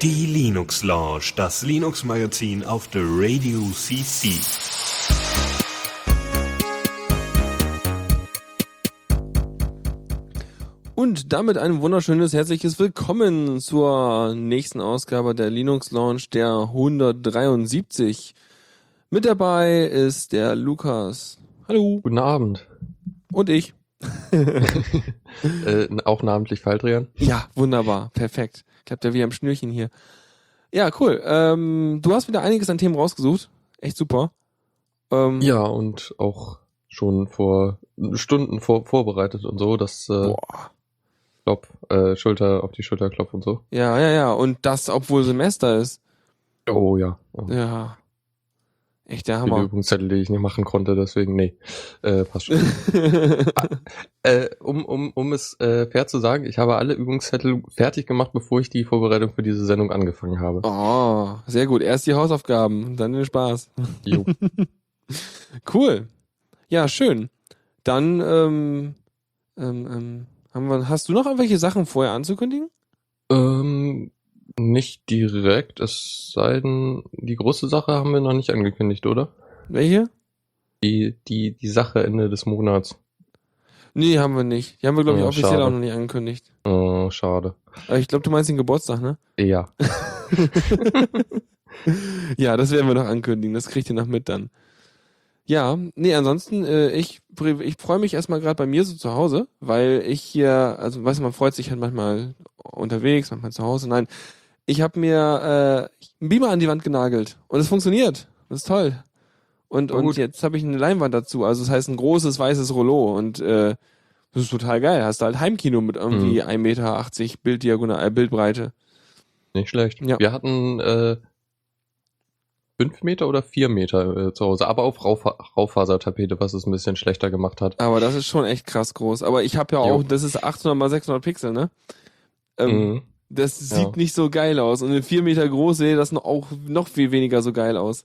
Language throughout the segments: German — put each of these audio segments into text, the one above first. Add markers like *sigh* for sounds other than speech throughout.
Die Linux Lounge, das Linux Magazin auf der Radio CC. Und damit ein wunderschönes herzliches Willkommen zur nächsten Ausgabe der Linux Launch der 173. Mit dabei ist der Lukas. Hallo. Guten Abend. Und ich. *laughs* äh, auch namentlich Faldrian. Ja, wunderbar. Perfekt. Klappt ja wie am Schnürchen hier. Ja, cool. Ähm, du hast wieder einiges an Themen rausgesucht. Echt super. Ähm, ja, und auch schon vor Stunden vor, vorbereitet und so. Das äh, Boah. Klopp, äh, Schulter auf die Schulter klopf und so. Ja, ja, ja. Und das, obwohl Semester ist. Oh ja. Oh. Ja. Echt der Hammer. Viele Übungszettel, die ich nicht machen konnte, deswegen, nee. Äh, passt schon. *laughs* ah, äh, um, um, um es äh, fair zu sagen, ich habe alle Übungszettel fertig gemacht, bevor ich die Vorbereitung für diese Sendung angefangen habe. Oh, sehr gut. Erst die Hausaufgaben, dann den Spaß. Jo. *laughs* cool. Ja, schön. Dann, ähm, ähm, ähm, haben wir, hast du noch irgendwelche Sachen vorher anzukündigen? Ähm, nicht direkt, es sei denn, die große Sache haben wir noch nicht angekündigt, oder? Welche? Die, die, die Sache Ende des Monats. Nee, haben wir nicht. Die haben wir, glaube ich, oh, offiziell schade. auch noch nicht angekündigt. Oh, schade. Aber ich glaube, du meinst den Geburtstag, ne? Ja. *laughs* ja, das werden wir noch ankündigen. Das kriegt ihr noch mit dann. Ja, nee, ansonsten, äh, ich, ich freue mich erstmal gerade bei mir so zu Hause, weil ich hier, also weißt du, man freut sich halt manchmal unterwegs, manchmal zu Hause. Nein, ich habe mir äh, einen Beamer an die Wand genagelt und es funktioniert. Das ist toll. Und, und jetzt habe ich eine Leinwand dazu, also das heißt ein großes weißes Rollo und äh, das ist total geil. Hast du halt Heimkino mit irgendwie mhm. 1,80 Meter Bilddiagonal, äh, Bildbreite. Nicht schlecht. Ja. Wir hatten äh, fünf Meter oder vier Meter äh, zu Hause, aber auf Raufa Raufasertapete, was es ein bisschen schlechter gemacht hat. Aber das ist schon echt krass groß. Aber ich habe ja auch, jo. das ist 800 mal 600 Pixel, ne? Ähm, mhm. Das sieht ja. nicht so geil aus. Und in vier Meter groß sehe das noch, auch noch viel weniger so geil aus.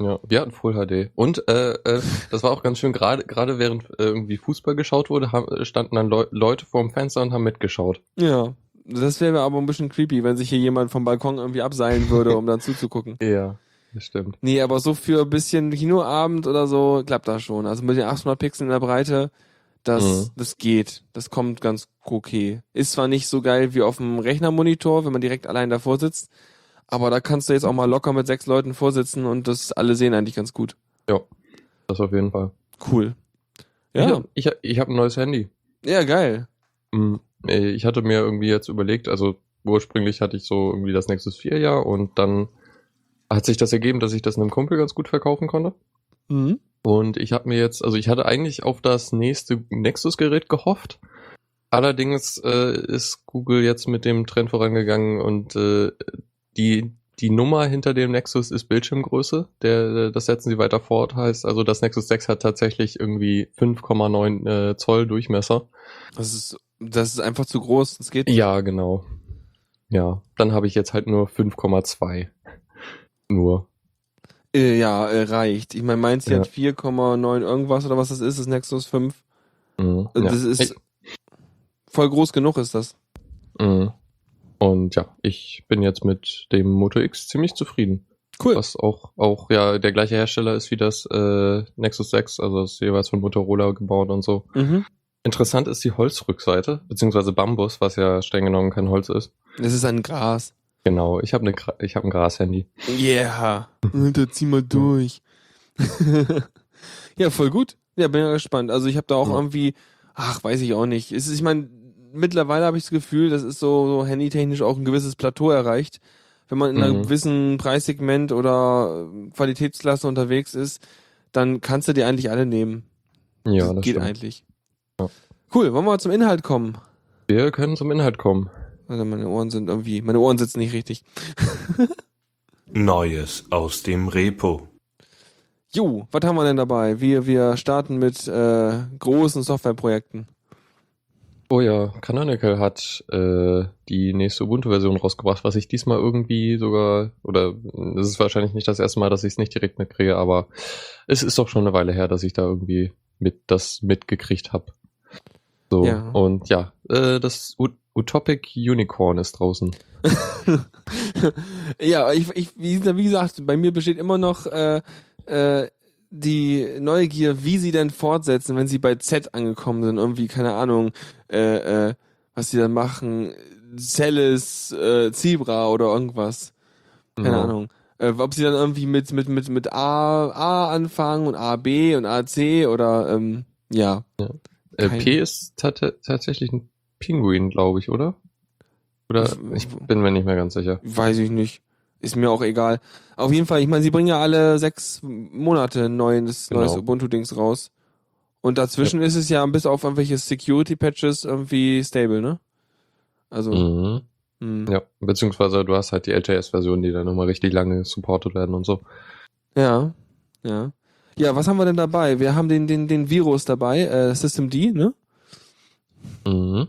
Ja, wir hatten Full HD. Und äh, äh, das war auch ganz schön, gerade gerade während äh, irgendwie Fußball geschaut wurde, haben, standen dann Le Leute vorm Fenster und haben mitgeschaut. Ja, das wäre aber ein bisschen creepy, wenn sich hier jemand vom Balkon irgendwie abseilen würde, um dann *laughs* zuzugucken. Ja. Das stimmt. Nee, aber so für ein bisschen Kinoabend oder so klappt das schon. Also mit den 800 Pixeln in der Breite, das, mhm. das geht. Das kommt ganz okay. Ist zwar nicht so geil wie auf dem Rechnermonitor, wenn man direkt allein davor sitzt, aber da kannst du jetzt auch mal locker mit sechs Leuten vorsitzen und das alle sehen eigentlich ganz gut. Ja, das auf jeden Fall. Cool. Ja. Ich, ich, ich habe ein neues Handy. Ja, geil. Mhm. Ich hatte mir irgendwie jetzt überlegt, also ursprünglich hatte ich so irgendwie das Nexus 4 ja und dann hat sich das ergeben, dass ich das einem Kumpel ganz gut verkaufen konnte. Mhm. Und ich habe mir jetzt, also ich hatte eigentlich auf das nächste Nexus-Gerät gehofft. Allerdings äh, ist Google jetzt mit dem Trend vorangegangen und äh, die, die Nummer hinter dem Nexus ist Bildschirmgröße. Der, das setzen sie weiter fort. Heißt also, das Nexus 6 hat tatsächlich irgendwie 5,9 äh, Zoll Durchmesser. Das ist, das ist einfach zu groß. Das geht. Nicht. Ja, genau. Ja, dann habe ich jetzt halt nur 5,2 nur. Äh, ja, äh, reicht. Ich meine, meins ja. hat 4,9 irgendwas oder was das ist, das Nexus 5. Mhm, das ja. ist voll groß genug ist das. Mhm. Und ja, ich bin jetzt mit dem Moto X ziemlich zufrieden. Cool. Was auch, auch ja der gleiche Hersteller ist wie das äh, Nexus 6, also ist jeweils von Motorola gebaut und so. Mhm. Interessant ist die Holzrückseite, beziehungsweise Bambus, was ja streng genommen kein Holz ist. Es ist ein Gras. Genau, ich habe ne, ich hab ein Gras-Handy. Yeah, da zieh mal durch. *laughs* ja, voll gut. Ja, bin ja gespannt. Also ich habe da auch ja. irgendwie, ach, weiß ich auch nicht. Es ist, ich meine, mittlerweile habe ich das Gefühl, das ist so, so handytechnisch auch ein gewisses Plateau erreicht. Wenn man in mhm. einem gewissen Preissegment oder Qualitätsklasse unterwegs ist, dann kannst du die eigentlich alle nehmen. Ja, das, das geht stimmt. eigentlich. Ja. Cool, wollen wir zum Inhalt kommen? Wir können zum Inhalt kommen. Also meine Ohren sind irgendwie, meine Ohren sitzen nicht richtig. *laughs* Neues aus dem Repo. Jo, was haben wir denn dabei? Wir, wir starten mit äh, großen Softwareprojekten. Oh ja, Canonical hat äh, die nächste Ubuntu-Version rausgebracht, was ich diesmal irgendwie sogar, oder es ist wahrscheinlich nicht das erste Mal, dass ich es nicht direkt mitkriege, aber es ist doch schon eine Weile her, dass ich da irgendwie mit das mitgekriegt habe. So, ja. und ja, äh, das Utopic Unicorn ist draußen. *laughs* ja, ich, ich, wie, gesagt, bei mir besteht immer noch äh, äh, die Neugier, wie sie denn fortsetzen, wenn sie bei Z angekommen sind. Irgendwie, keine Ahnung, äh, äh, was sie dann machen. Celis, äh, Zebra oder irgendwas. Keine ja. Ahnung. Äh, ob sie dann irgendwie mit, mit, mit, mit A, A anfangen und A, B und A, C oder, ähm, ja. ja. Äh, P ist tatsächlich ein Pinguin, glaube ich, oder? Oder ich bin mir nicht mehr ganz sicher. Weiß ich nicht. Ist mir auch egal. Auf jeden Fall, ich meine, sie bringen ja alle sechs Monate ein neues, genau. neues Ubuntu-Dings raus. Und dazwischen ja. ist es ja bis auf irgendwelche Security-Patches irgendwie stable, ne? Also. Mhm. Mh. Ja, beziehungsweise du hast halt die LTS-Version, die dann nochmal richtig lange supportet werden und so. Ja, ja. Ja, was haben wir denn dabei? Wir haben den, den, den Virus dabei, äh, System D, ne? Mhm.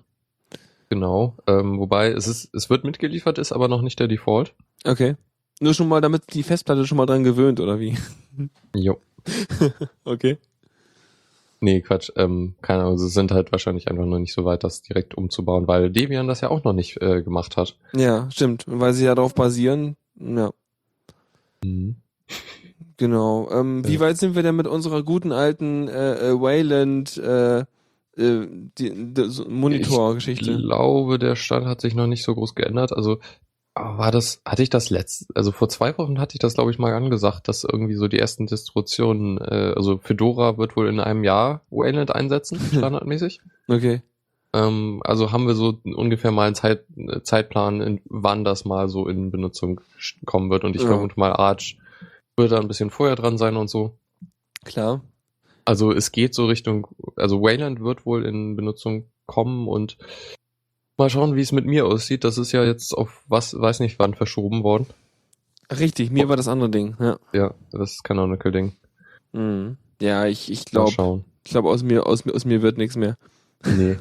Genau. Ähm, wobei es ist, es wird mitgeliefert, ist aber noch nicht der Default. Okay. Nur schon mal, damit die Festplatte schon mal dran gewöhnt, oder wie? *laughs* Jo. *laughs* okay. Nee, Quatsch. Ähm, keine Ahnung, sie sind halt wahrscheinlich einfach noch nicht so weit, das direkt umzubauen, weil Debian das ja auch noch nicht äh, gemacht hat. Ja, stimmt. Weil sie ja darauf basieren. Ja. Mhm. Genau. Ähm, wie weit sind wir denn mit unserer guten alten äh, äh, Wayland äh, äh, die, die Monitor-Geschichte? Ich glaube, der Stand hat sich noch nicht so groß geändert. Also war das, hatte ich das letzte, also vor zwei Wochen hatte ich das, glaube ich, mal angesagt, dass irgendwie so die ersten Distributionen, äh, also Fedora wird wohl in einem Jahr Wayland einsetzen, *laughs* standardmäßig. okay. Ähm, also haben wir so ungefähr mal einen Zeit, Zeitplan, in, wann das mal so in Benutzung kommen wird. Und ich ja. vermute mal, Arch wird da ein bisschen vorher dran sein und so. Klar. Also es geht so Richtung, also Wayland wird wohl in Benutzung kommen und Mal schauen, wie es mit mir aussieht. Das ist ja jetzt auf was, weiß nicht wann verschoben worden. Richtig, mir war das andere Ding, ja. Ja, das Canonical-Ding. Mhm. Ja, ich, ich glaube, ich glaube, aus mir, aus aus mir wird nichts mehr. Nee.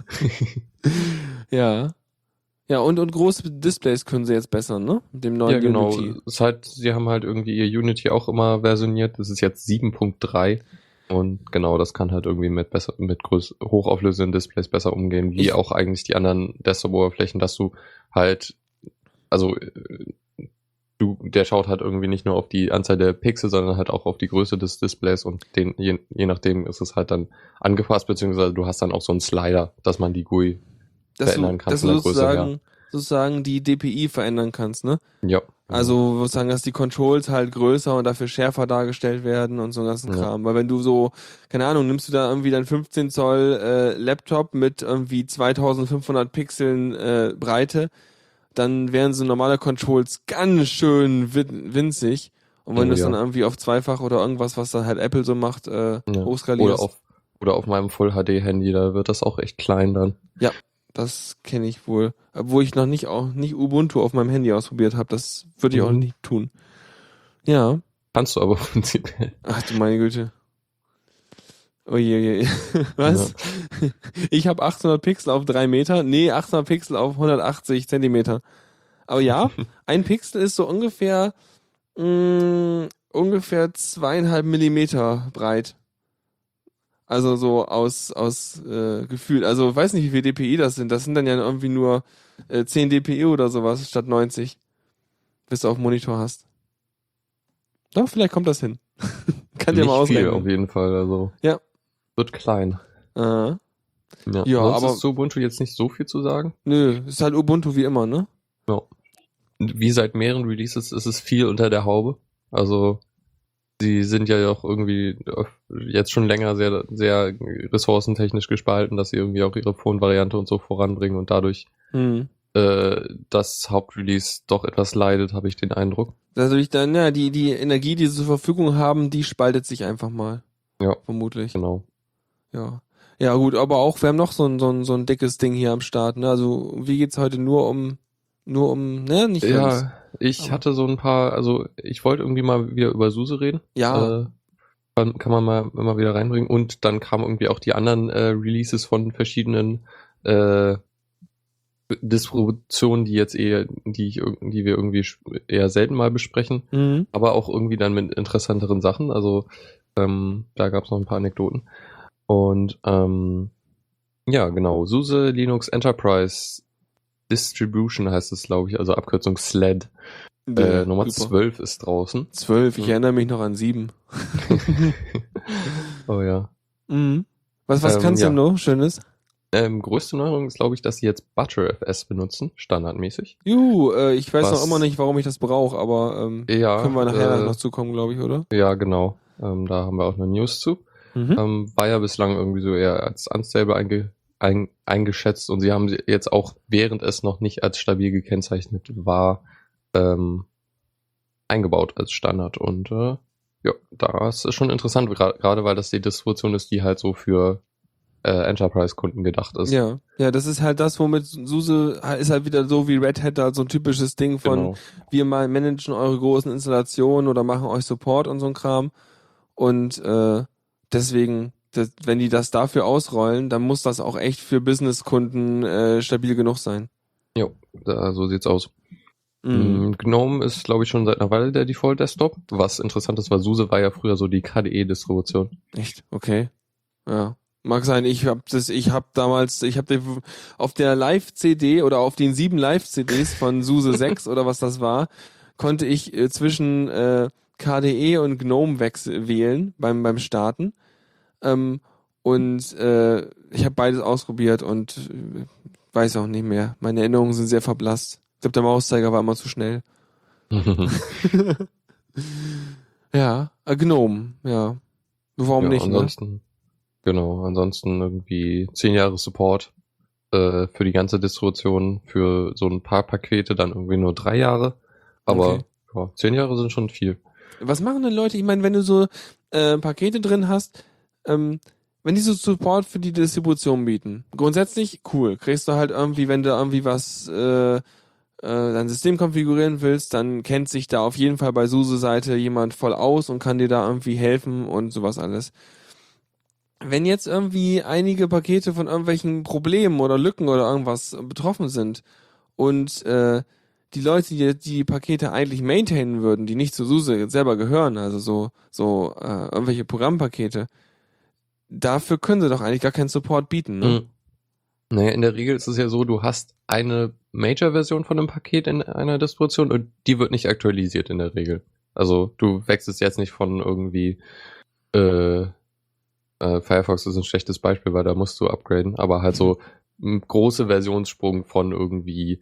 *laughs* ja. Ja, und, und große Displays können sie jetzt bessern, ne? Mit dem neuen ja, genau. Unity. Ist halt, sie haben halt irgendwie ihr Unity auch immer versioniert. Das ist jetzt 7.3. Und genau, das kann halt irgendwie mit besser, mit groß, hochauflösenden Displays besser umgehen, wie ich auch eigentlich die anderen Desktop-Oberflächen, dass du halt, also du, der schaut halt irgendwie nicht nur auf die Anzahl der Pixel, sondern halt auch auf die Größe des Displays und den, je, je nachdem ist es halt dann angepasst, beziehungsweise du hast dann auch so einen Slider, dass man die GUI dass verändern kann. Dass du sozusagen, sozusagen die DPI verändern kannst, ne? Ja. Also sozusagen, dass die Controls halt größer und dafür schärfer dargestellt werden und so einen ganzen Kram. Ja. Weil wenn du so, keine Ahnung, nimmst du da irgendwie dein 15 Zoll äh, Laptop mit irgendwie 2500 Pixeln äh, Breite, dann wären so normale Controls ganz schön winzig. Und wenn oh, du es ja. dann irgendwie auf zweifach oder irgendwas, was dann halt Apple so macht, äh, ja. hochskalierst. Oder auf, oder auf meinem Full HD Handy, da wird das auch echt klein dann. Ja, das kenne ich wohl. Obwohl ich noch nicht auch nicht Ubuntu auf meinem Handy ausprobiert habe. Das würde ich mhm. auch nicht tun. Ja. Kannst du aber *laughs* prinzipiell. Ach du meine Güte. Oh *laughs* Was? Ja. Ich habe 800 Pixel auf 3 Meter. Nee, 800 Pixel auf 180 Zentimeter. Aber ja, *laughs* ein Pixel ist so ungefähr mh, mm, ungefähr zweieinhalb Millimeter breit. Also so aus, aus äh, Gefühl. Also weiß nicht, wie viel DPI das sind. Das sind dann ja irgendwie nur äh, 10 DPI oder sowas statt 90. Bis du auf Monitor hast. Doch, vielleicht kommt das hin. *laughs* Kann dir mal ausrechnen. auf jeden Fall. Also ja. Wird klein. Äh. Ja, ja aber ist zu Ubuntu jetzt nicht so viel zu sagen. Nö, ist halt Ubuntu wie immer, ne? Ja. Wie seit mehreren Releases ist es viel unter der Haube. Also sie sind ja auch irgendwie jetzt schon länger sehr, sehr ressourcentechnisch gespalten, dass sie irgendwie auch ihre Phone-Variante und so voranbringen und dadurch mhm. äh, das Hauptrelease doch etwas leidet, habe ich den Eindruck. Also ich dann, ja, die, die Energie, die sie zur Verfügung haben, die spaltet sich einfach mal. Ja. Vermutlich. Genau. Ja. Ja, gut, aber auch, wir haben noch so ein, so ein, so ein dickes Ding hier am Start, ne? Also, wie geht's heute nur um, nur um, ne? Nicht ja, ich Aber. hatte so ein paar, also ich wollte irgendwie mal wieder über Suse reden. Ja. Äh, kann man mal immer wieder reinbringen. Und dann kamen irgendwie auch die anderen äh, Releases von verschiedenen äh, Distributionen, die jetzt eher, die ich, die wir irgendwie eher selten mal besprechen, mhm. aber auch irgendwie dann mit interessanteren Sachen. Also ähm, da gab es noch ein paar Anekdoten. Und ähm, ja, genau, SUSE Linux Enterprise Distribution heißt es, glaube ich, also Abkürzung SLED. Ja, äh, Nummer super. 12 ist draußen. 12, ich mhm. erinnere mich noch an 7. *laughs* oh ja. Mhm. Was, was ähm, kannst ja. du noch Schönes? Ähm, größte Neuerung ist, glaube ich, dass sie jetzt ButterFS benutzen, standardmäßig. Juhu, äh, ich weiß was, noch immer nicht, warum ich das brauche, aber ähm, ja, können wir nachher äh, noch zukommen, glaube ich, oder? Ja, genau. Ähm, da haben wir auch eine News zu. Mhm. Ähm, war ja bislang irgendwie so eher als unstable einge ein, eingeschätzt und sie haben jetzt auch, während es noch nicht als stabil gekennzeichnet war, ähm, eingebaut als Standard. Und äh, ja, das ist schon interessant, gerade weil das die Distribution ist, die halt so für äh, Enterprise-Kunden gedacht ist. Ja, ja, das ist halt das, womit SUSE ist halt wieder so wie Red Hat halt so ein typisches Ding von genau. wir mal managen eure großen Installationen oder machen euch Support und so ein Kram. Und äh, deswegen, das, wenn die das dafür ausrollen, dann muss das auch echt für Business-Kunden äh, stabil genug sein. Jo, da, so sieht's aus. Mhm. Mm, GNOME ist, glaube ich, schon seit einer Weile der Default-Desktop. Was interessant ist, weil SUSE war ja früher so die KDE-Distribution. Echt? Okay. Ja. Mag sein, ich habe das, ich habe damals, ich habe auf der Live-CD oder auf den sieben Live-CDs von SUSE *laughs* 6 oder was das war, konnte ich äh, zwischen äh, KDE und GNOME wählen beim beim Starten. Ähm, und äh, ich habe beides ausprobiert und äh, weiß auch nicht mehr. Meine Erinnerungen sind sehr verblasst. Ich glaube, der Mauszeiger war immer zu schnell. *laughs* ja, äh, Gnome, ja. Warum ja, nicht? Ne? Ansonsten, ne? Genau, ansonsten irgendwie zehn Jahre Support äh, für die ganze Distribution, für so ein paar Pakete dann irgendwie nur drei Jahre. Aber okay. ja, zehn Jahre sind schon viel. Was machen denn Leute? Ich meine, wenn du so äh, Pakete drin hast, ähm, wenn die so Support für die Distribution bieten, grundsätzlich cool. Kriegst du halt irgendwie, wenn du irgendwie was äh, äh, dein System konfigurieren willst, dann kennt sich da auf jeden Fall bei SUSE-Seite jemand voll aus und kann dir da irgendwie helfen und sowas alles. Wenn jetzt irgendwie einige Pakete von irgendwelchen Problemen oder Lücken oder irgendwas betroffen sind und äh, die Leute, die die Pakete eigentlich maintainen würden, die nicht zu SUSE selber gehören, also so so äh, irgendwelche Programmpakete, dafür können sie doch eigentlich gar keinen Support bieten. Ne? Mhm. Naja, in der Regel ist es ja so, du hast eine Major-Version von einem Paket in einer Distribution und die wird nicht aktualisiert in der Regel. Also du wechselst jetzt nicht von irgendwie äh, äh, Firefox ist ein schlechtes Beispiel, weil da musst du upgraden, aber halt so ein große Versionssprung von irgendwie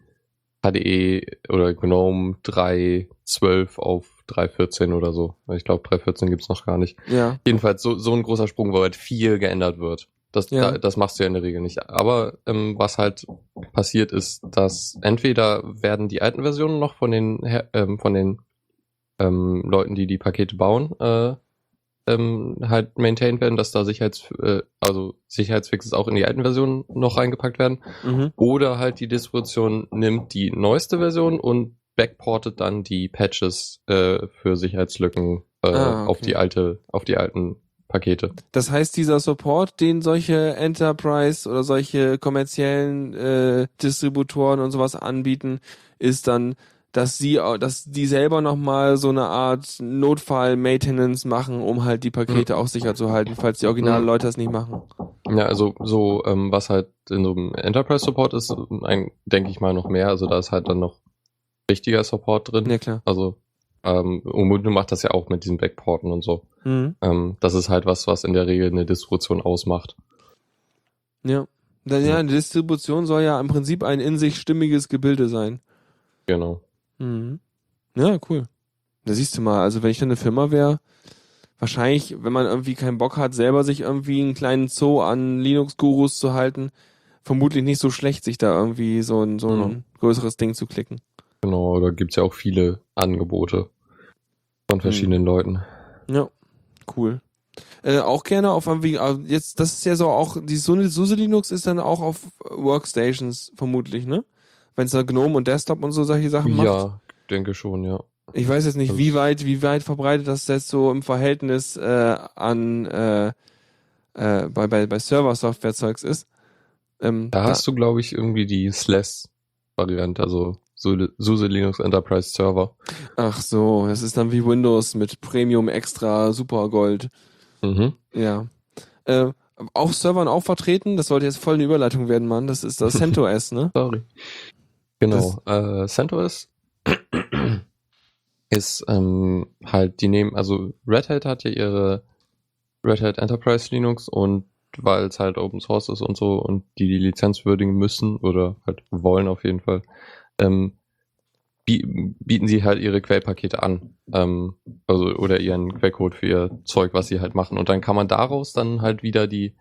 HDE oder GNOME 3.12 auf 3.14 oder so. Ich glaube 3.14 gibt's noch gar nicht. Ja. Jedenfalls so, so ein großer Sprung, wo halt viel geändert wird. Das, ja. da, das machst du ja in der Regel nicht. Aber ähm, was halt passiert ist, dass entweder werden die alten Versionen noch von den ähm, von den ähm, Leuten, die die Pakete bauen, äh, ähm, halt maintained werden, dass da Sicherheits äh, also Sicherheitsfixes auch in die alten Versionen noch reingepackt werden. Mhm. Oder halt die Distribution nimmt die neueste Version und backportet dann die Patches äh, für Sicherheitslücken äh, ah, okay. auf die alte auf die alten Pakete. Das heißt, dieser Support, den solche Enterprise oder solche kommerziellen äh, Distributoren und sowas anbieten, ist dann, dass sie, dass die selber nochmal so eine Art Notfall-Maintenance machen, um halt die Pakete mhm. auch sicher zu halten, falls die originalen mhm. Leute das nicht machen. Ja, also so, ähm, was halt in so einem Enterprise-Support ist, denke ich mal noch mehr. Also da ist halt dann noch richtiger Support drin. Ja, klar. Also ähm, Ubuntu macht das ja auch mit diesen Backporten und so. Mhm. Ähm, das ist halt was, was in der Regel eine Distribution ausmacht. Ja. Dann, ja, eine Distribution soll ja im Prinzip ein in sich stimmiges Gebilde sein. Genau. Mhm. Ja, cool. Da siehst du mal, also wenn ich dann eine Firma wäre, wahrscheinlich, wenn man irgendwie keinen Bock hat, selber sich irgendwie einen kleinen Zoo an Linux-Gurus zu halten, vermutlich nicht so schlecht, sich da irgendwie so ein, so ein mhm. größeres Ding zu klicken. Genau, da gibt's ja auch viele Angebote von verschiedenen hm. Leuten. Ja, cool. Äh, auch gerne auf also jetzt, das ist ja so auch, die SUSE Linux ist dann auch auf Workstations vermutlich, ne? Wenn es da GNOME und Desktop und so solche Sachen macht. Ja, denke schon, ja. Ich weiß jetzt nicht, also wie weit, wie weit verbreitet das jetzt so im Verhältnis äh, an äh, äh, bei, bei, bei Server-Software-Zeugs ist. Ähm, da, da hast du, glaube ich, irgendwie die SLES-Variante, also SUSE Linux Enterprise Server. Ach so, das ist dann wie Windows mit Premium Extra Super Gold. Mhm. Ja. Äh, auch Servern auch vertreten, das sollte jetzt voll eine Überleitung werden, Mann. Das ist das *laughs* CentOS, ne? Sorry. Genau. Äh, CentOS *clears throat* ist ähm, halt, die nehmen, also Red Hat hat ja ihre Red Hat Enterprise Linux und weil es halt Open Source ist und so und die die Lizenz würdigen müssen oder halt wollen auf jeden Fall, ähm, bieten sie halt ihre Quellpakete an. Ähm, also, oder ihren Quellcode für ihr Zeug, was sie halt machen. Und dann kann man daraus dann halt wieder die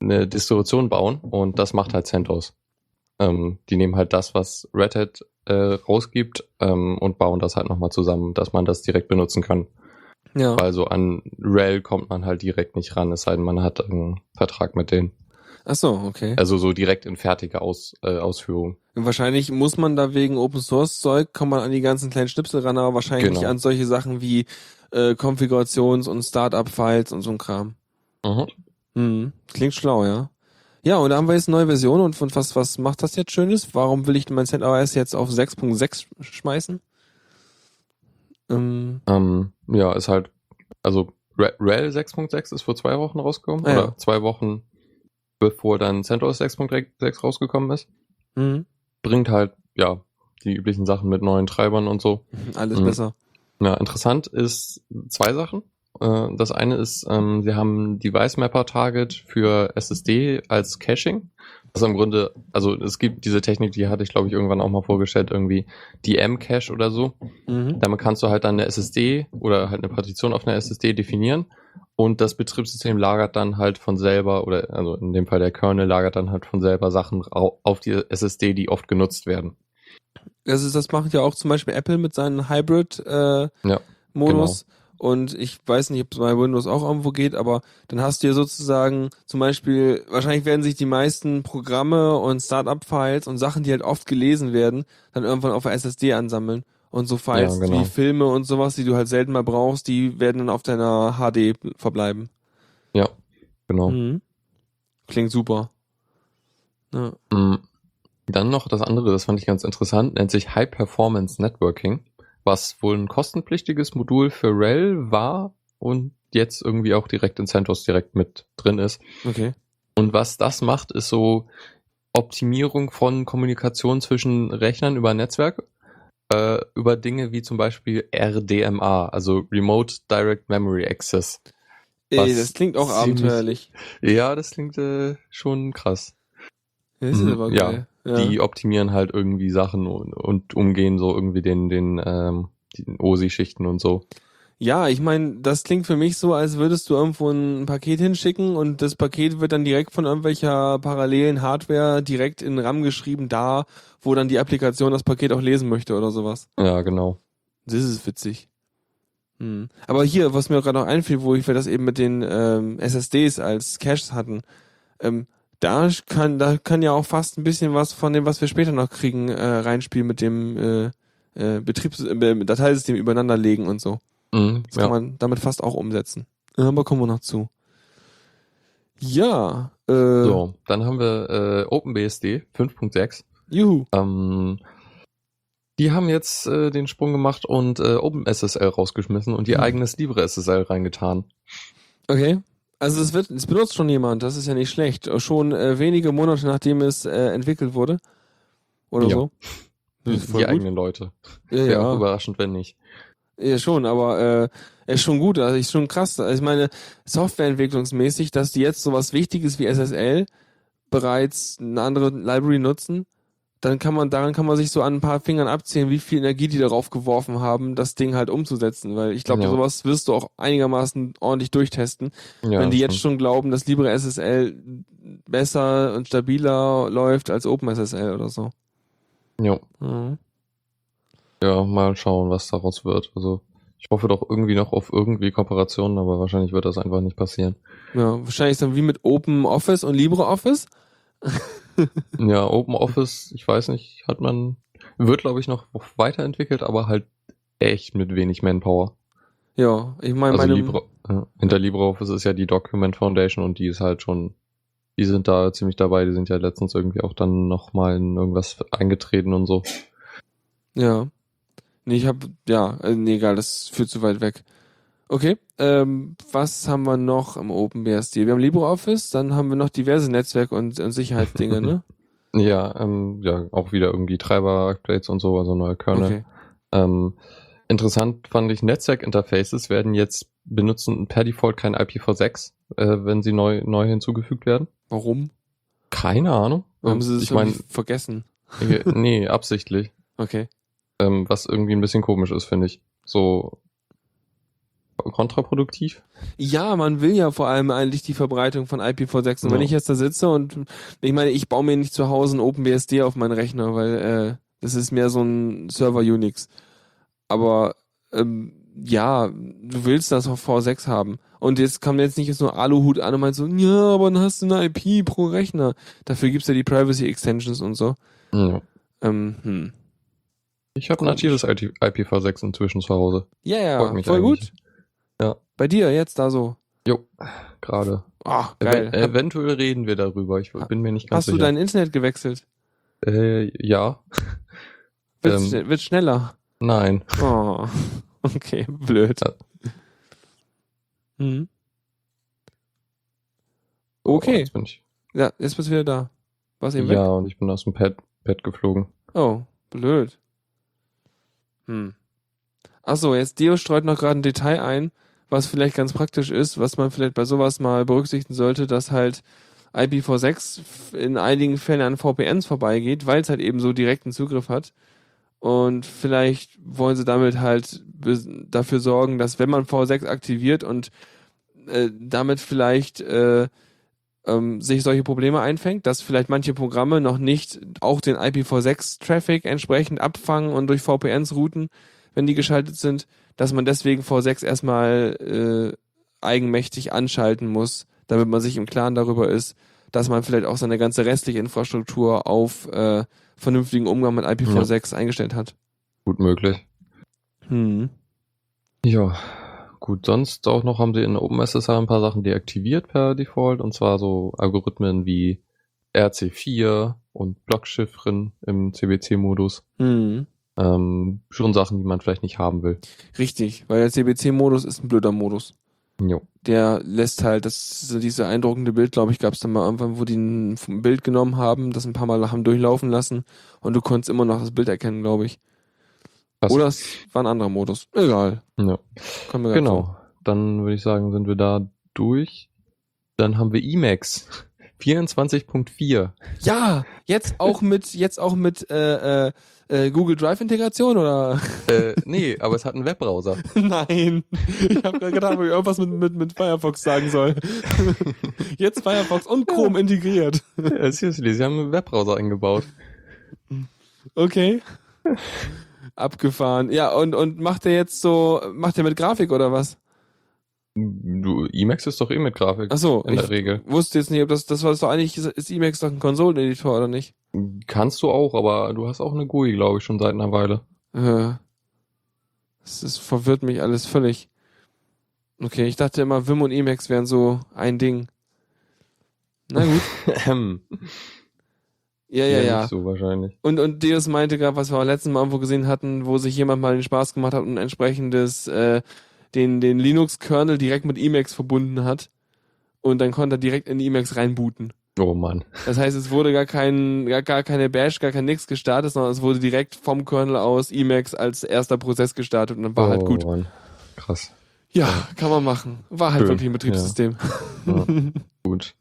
eine Distribution bauen und das macht halt CentOS. Ähm, die nehmen halt das, was Red Hat äh, rausgibt ähm, und bauen das halt nochmal zusammen, dass man das direkt benutzen kann. Ja. Also an RHEL kommt man halt direkt nicht ran, es sei denn, man hat einen Vertrag mit denen. Ach so, okay. Also so direkt in fertige Aus, äh, Ausführung. Wahrscheinlich muss man da wegen Open Source Zeug, kommt man an die ganzen kleinen Schnipsel ran, aber wahrscheinlich genau. nicht an solche Sachen wie äh, Konfigurations- und Startup-Files und so ein Kram. Mhm. Hm, klingt schlau, ja. Ja, und da haben wir jetzt eine neue Version und von was, was macht das jetzt Schönes? Warum will ich mein CentOS jetzt auf 6.6 schmeißen? Ähm, ähm, ja, ist halt, also RHEL 6.6 ist vor zwei Wochen rausgekommen, ah, oder ja. zwei Wochen bevor dann CentOS 6.6 rausgekommen ist. Mhm. Bringt halt, ja, die üblichen Sachen mit neuen Treibern und so. *laughs* Alles mhm. besser. Ja, interessant ist zwei Sachen. Äh, das eine ist, ähm, sie haben Device Mapper Target für SSD als Caching. Was im Grunde, also es gibt diese Technik, die hatte ich glaube ich irgendwann auch mal vorgestellt, irgendwie DM-Cache oder so. Mhm. Damit kannst du halt dann eine SSD oder halt eine Partition auf einer SSD definieren und das Betriebssystem lagert dann halt von selber, oder also in dem Fall der Kernel lagert dann halt von selber Sachen auf die SSD, die oft genutzt werden. Also das macht ja auch zum Beispiel Apple mit seinem Hybrid-Modus. Äh, ja, genau. Und ich weiß nicht, ob es bei Windows auch irgendwo geht, aber dann hast du ja sozusagen zum Beispiel, wahrscheinlich werden sich die meisten Programme und Startup-Files und Sachen, die halt oft gelesen werden, dann irgendwann auf der SSD ansammeln. Und so Files ja, genau. wie Filme und sowas, die du halt selten mal brauchst, die werden dann auf deiner HD verbleiben. Ja, genau. Mhm. Klingt super. Ja. Mhm. Dann noch das andere, das fand ich ganz interessant, nennt sich High Performance Networking, was wohl ein kostenpflichtiges Modul für RHEL war und jetzt irgendwie auch direkt in CentOS direkt mit drin ist. Okay. Und was das macht, ist so Optimierung von Kommunikation zwischen Rechnern über Netzwerk äh, über Dinge wie zum Beispiel RDMA, also Remote Direct Memory Access. Ey, das klingt auch abenteuerlich. Ja, das klingt äh, schon krass. Das ist mhm, aber geil. Ja, ja, die optimieren halt irgendwie Sachen und, und umgehen so irgendwie den, den, ähm, den OSI-Schichten und so. Ja, ich meine, das klingt für mich so, als würdest du irgendwo ein Paket hinschicken und das Paket wird dann direkt von irgendwelcher parallelen Hardware direkt in RAM geschrieben, da, wo dann die Applikation das Paket auch lesen möchte oder sowas. Ja, genau. Das ist witzig. Hm. Aber hier, was mir gerade noch einfiel, wo ich wir das eben mit den ähm, SSDs als Caches hatten, ähm, da kann, da kann ja auch fast ein bisschen was von dem, was wir später noch kriegen, äh, reinspielen mit dem äh, äh, Betriebs äh, Dateisystem übereinander legen und so. Mhm, das kann ja. man damit fast auch umsetzen. Aber kommen wir noch zu. Ja. Äh, so, dann haben wir äh, OpenBSD 5.6. Juhu. Ähm, die haben jetzt äh, den Sprung gemacht und äh, OpenSSL rausgeschmissen und ihr mhm. eigenes LibreSSL reingetan. Okay. Also es wird, es benutzt schon jemand, das ist ja nicht schlecht. Schon äh, wenige Monate nachdem es äh, entwickelt wurde. Oder ja. so. Die, die eigenen Leute. Ja, Wäre ja. auch überraschend, wenn nicht. Ja, schon, aber äh, ist schon gut, also ist schon krass. Also ich meine, softwareentwicklungsmäßig, dass die jetzt sowas Wichtiges wie SSL bereits eine andere Library nutzen, dann kann man, daran kann man sich so an ein paar Fingern abzählen, wie viel Energie die darauf geworfen haben, das Ding halt umzusetzen. Weil ich glaube, ja. sowas wirst du auch einigermaßen ordentlich durchtesten. Ja, wenn die jetzt schon glauben, dass LibreSSL besser und stabiler läuft als OpenSSL oder so. Ja. Mhm. Ja, mal schauen, was daraus wird. Also ich hoffe doch irgendwie noch auf irgendwie Kooperationen, aber wahrscheinlich wird das einfach nicht passieren. Ja, wahrscheinlich ist dann wie mit Open Office und LibreOffice. *laughs* ja, Open Office, ich weiß nicht, hat man, wird glaube ich noch weiterentwickelt, aber halt echt mit wenig Manpower. Ja, ich mein, also meine, Libre, äh, hinter LibreOffice ist ja die Document Foundation und die ist halt schon, die sind da ziemlich dabei, die sind ja letztens irgendwie auch dann nochmal in irgendwas eingetreten und so. Ja. Nee, ich habe, ja, äh, nee, egal, das führt zu weit weg. Okay, ähm, was haben wir noch im OpenBSD? Wir haben LibreOffice, dann haben wir noch diverse Netzwerk- und, und Sicherheitsdinge, ne? *laughs* Ja, ähm, ja, auch wieder irgendwie Treiber-Updates und so, also neue Kernel. Okay. Ähm, interessant fand ich, Netzwerk-Interfaces werden jetzt benutzen per Default kein IPv6, äh, wenn sie neu, neu hinzugefügt werden. Warum? Keine Ahnung. Haben sie ich mein, vergessen? nee, *laughs* absichtlich. Okay. Ähm, was irgendwie ein bisschen komisch ist, finde ich. So kontraproduktiv. Ja, man will ja vor allem eigentlich die Verbreitung von IPv6. Und ja. wenn ich jetzt da sitze und ich meine, ich baue mir nicht zu Hause ein OpenBSD auf meinen Rechner, weil äh, das ist mehr so ein Server Unix. Aber ähm, ja, du willst das auf V6 haben. Und jetzt kommt jetzt nicht so Aluhut an und meint so, ja, aber dann hast du eine IP pro Rechner. Dafür gibt's ja die Privacy Extensions und so. Ja. Ähm, hm. Ich habe natives IPv6 inzwischen zu Hause. Ja, ja, voll eigentlich. gut. Ja. Bei dir jetzt da so? Jo, gerade. Ach, geil. Ev eventuell reden wir darüber. Ich bin mir nicht ganz Hast sicher. Hast du dein Internet gewechselt? Äh, ja. Wird, ähm, wird schneller? Nein. Oh, *laughs* okay, blöd. Ja. Mhm. Okay. Oh, jetzt bin ich. Ja, jetzt bist du wieder da. Warst eben Ja, weg? und ich bin aus dem Pad, Pad geflogen. Oh, blöd. Hm. Achso, jetzt Dio streut noch gerade ein Detail ein, was vielleicht ganz praktisch ist, was man vielleicht bei sowas mal berücksichtigen sollte, dass halt IPv6 in einigen Fällen an VPNs vorbeigeht, weil es halt eben so direkten Zugriff hat. Und vielleicht wollen sie damit halt dafür sorgen, dass wenn man V6 aktiviert und äh, damit vielleicht äh, ähm, sich solche Probleme einfängt, dass vielleicht manche Programme noch nicht auch den IPv6-Traffic entsprechend abfangen und durch VPNs routen, wenn die geschaltet sind, dass man deswegen V6 erstmal äh, eigenmächtig anschalten muss, damit man sich im Klaren darüber ist, dass man vielleicht auch seine ganze restliche Infrastruktur auf äh, vernünftigen Umgang mit IPv6 ja. eingestellt hat. Gut möglich. Hm. Ja, gut. Sonst auch noch haben sie in OpenSSH ein paar Sachen deaktiviert per Default und zwar so Algorithmen wie RC4 und Blockchiffren im CBC-Modus. Hm. Ähm, schon Sachen, die man vielleicht nicht haben will. Richtig, weil der CBC-Modus ist ein blöder Modus. Jo. Der lässt halt, das diese eindruckende Bild, glaube ich, gab es dann mal irgendwann, wo die ein Bild genommen haben, das ein paar Mal haben durchlaufen lassen und du konntest immer noch das Bild erkennen, glaube ich. Was? Oder es war ein anderer Modus. Egal. Ja. Genau. Dann würde ich sagen, sind wir da durch. Dann haben wir Emacs. 24.4. Ja, jetzt auch mit, jetzt auch mit äh, äh, äh, Google Drive Integration oder? Äh, nee, aber es hat einen Webbrowser. *laughs* Nein, ich habe gerade gedacht, ob ich irgendwas mit, mit, mit Firefox sagen soll. *laughs* Jetzt Firefox und Chrome ja. integriert. Ja, seriously, sie haben einen Webbrowser eingebaut. Okay. Abgefahren. Ja, und, und macht der jetzt so, macht der mit Grafik oder was? Du, Emacs ist doch eh mit Grafik. Ach so, in der Regel. Wusste jetzt nicht, ob das, das war doch eigentlich, ist Emacs doch ein Konsoleneditor oder nicht? Kannst du auch, aber du hast auch eine GUI, glaube ich, schon seit einer Weile. Ja. Das ist, verwirrt mich alles völlig. Okay, ich dachte immer, Vim und Emacs wären so ein Ding. Na gut. *laughs* ja, ja, ja. So wahrscheinlich. Und, und Deus meinte gerade, was wir auch letzten Mal irgendwo gesehen hatten, wo sich jemand mal den Spaß gemacht hat und ein entsprechendes äh, den, den Linux-Kernel direkt mit Emacs verbunden hat. Und dann konnte er direkt in Emacs reinbooten. Oh Mann. Das heißt, es wurde gar kein, gar, gar keine Bash, gar kein nix gestartet, sondern es wurde direkt vom Kernel aus Emacs als erster Prozess gestartet und dann war halt oh, halt gut. Mann. Krass. Ja, kann man machen. War halt Schön. wirklich ein Betriebssystem. Ja. Ja. *laughs* gut.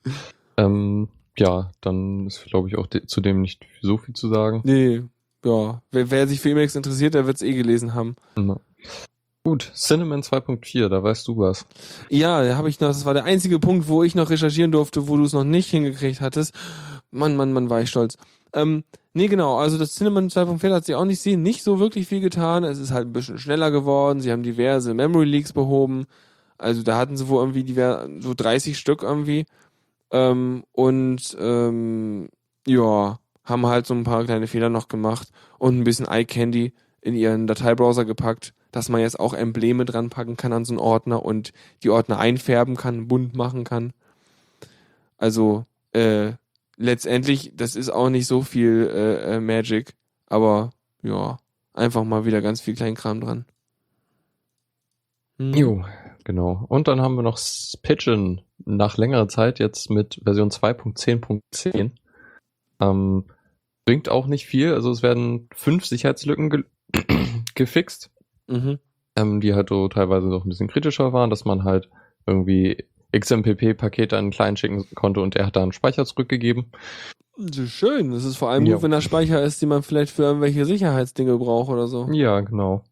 Ähm, ja, dann ist, glaube ich, auch zu dem nicht so viel zu sagen. Nee, ja. Wer, wer sich für Emacs interessiert, der wird es eh gelesen haben. Ja. Gut, Cinnamon 2.4, da weißt du was. Ja, da habe ich noch, das war der einzige Punkt, wo ich noch recherchieren durfte, wo du es noch nicht hingekriegt hattest. Mann, Mann, Mann, war ich stolz. Ähm, nee, genau, also das Cinnamon 2.4 hat sich auch nicht sehen, nicht so wirklich viel getan. Es ist halt ein bisschen schneller geworden. Sie haben diverse Memory Leaks behoben. Also da hatten sie wohl irgendwie diverse, so 30 Stück irgendwie. Ähm, und ähm, ja, haben halt so ein paar kleine Fehler noch gemacht und ein bisschen Eye Candy in ihren Dateibrowser gepackt dass man jetzt auch Embleme dran packen kann an so einen Ordner und die Ordner einfärben kann, bunt machen kann. Also äh, letztendlich, das ist auch nicht so viel äh, äh, Magic, aber ja, einfach mal wieder ganz viel Kleinkram dran. Hm. Jo, genau. Und dann haben wir noch Pigeon nach längerer Zeit jetzt mit Version 2.10.10. Ähm, Bringt auch nicht viel. Also es werden fünf Sicherheitslücken ge *clears throat* gefixt, mhm. ähm, die halt so teilweise noch ein bisschen kritischer waren, dass man halt irgendwie XMPP-Pakete an einen Client schicken konnte und er hat da einen Speicher zurückgegeben. Schön. Das ist vor allem ja. gut, wenn der Speicher ist, die man vielleicht für irgendwelche Sicherheitsdinge braucht oder so. Ja, genau.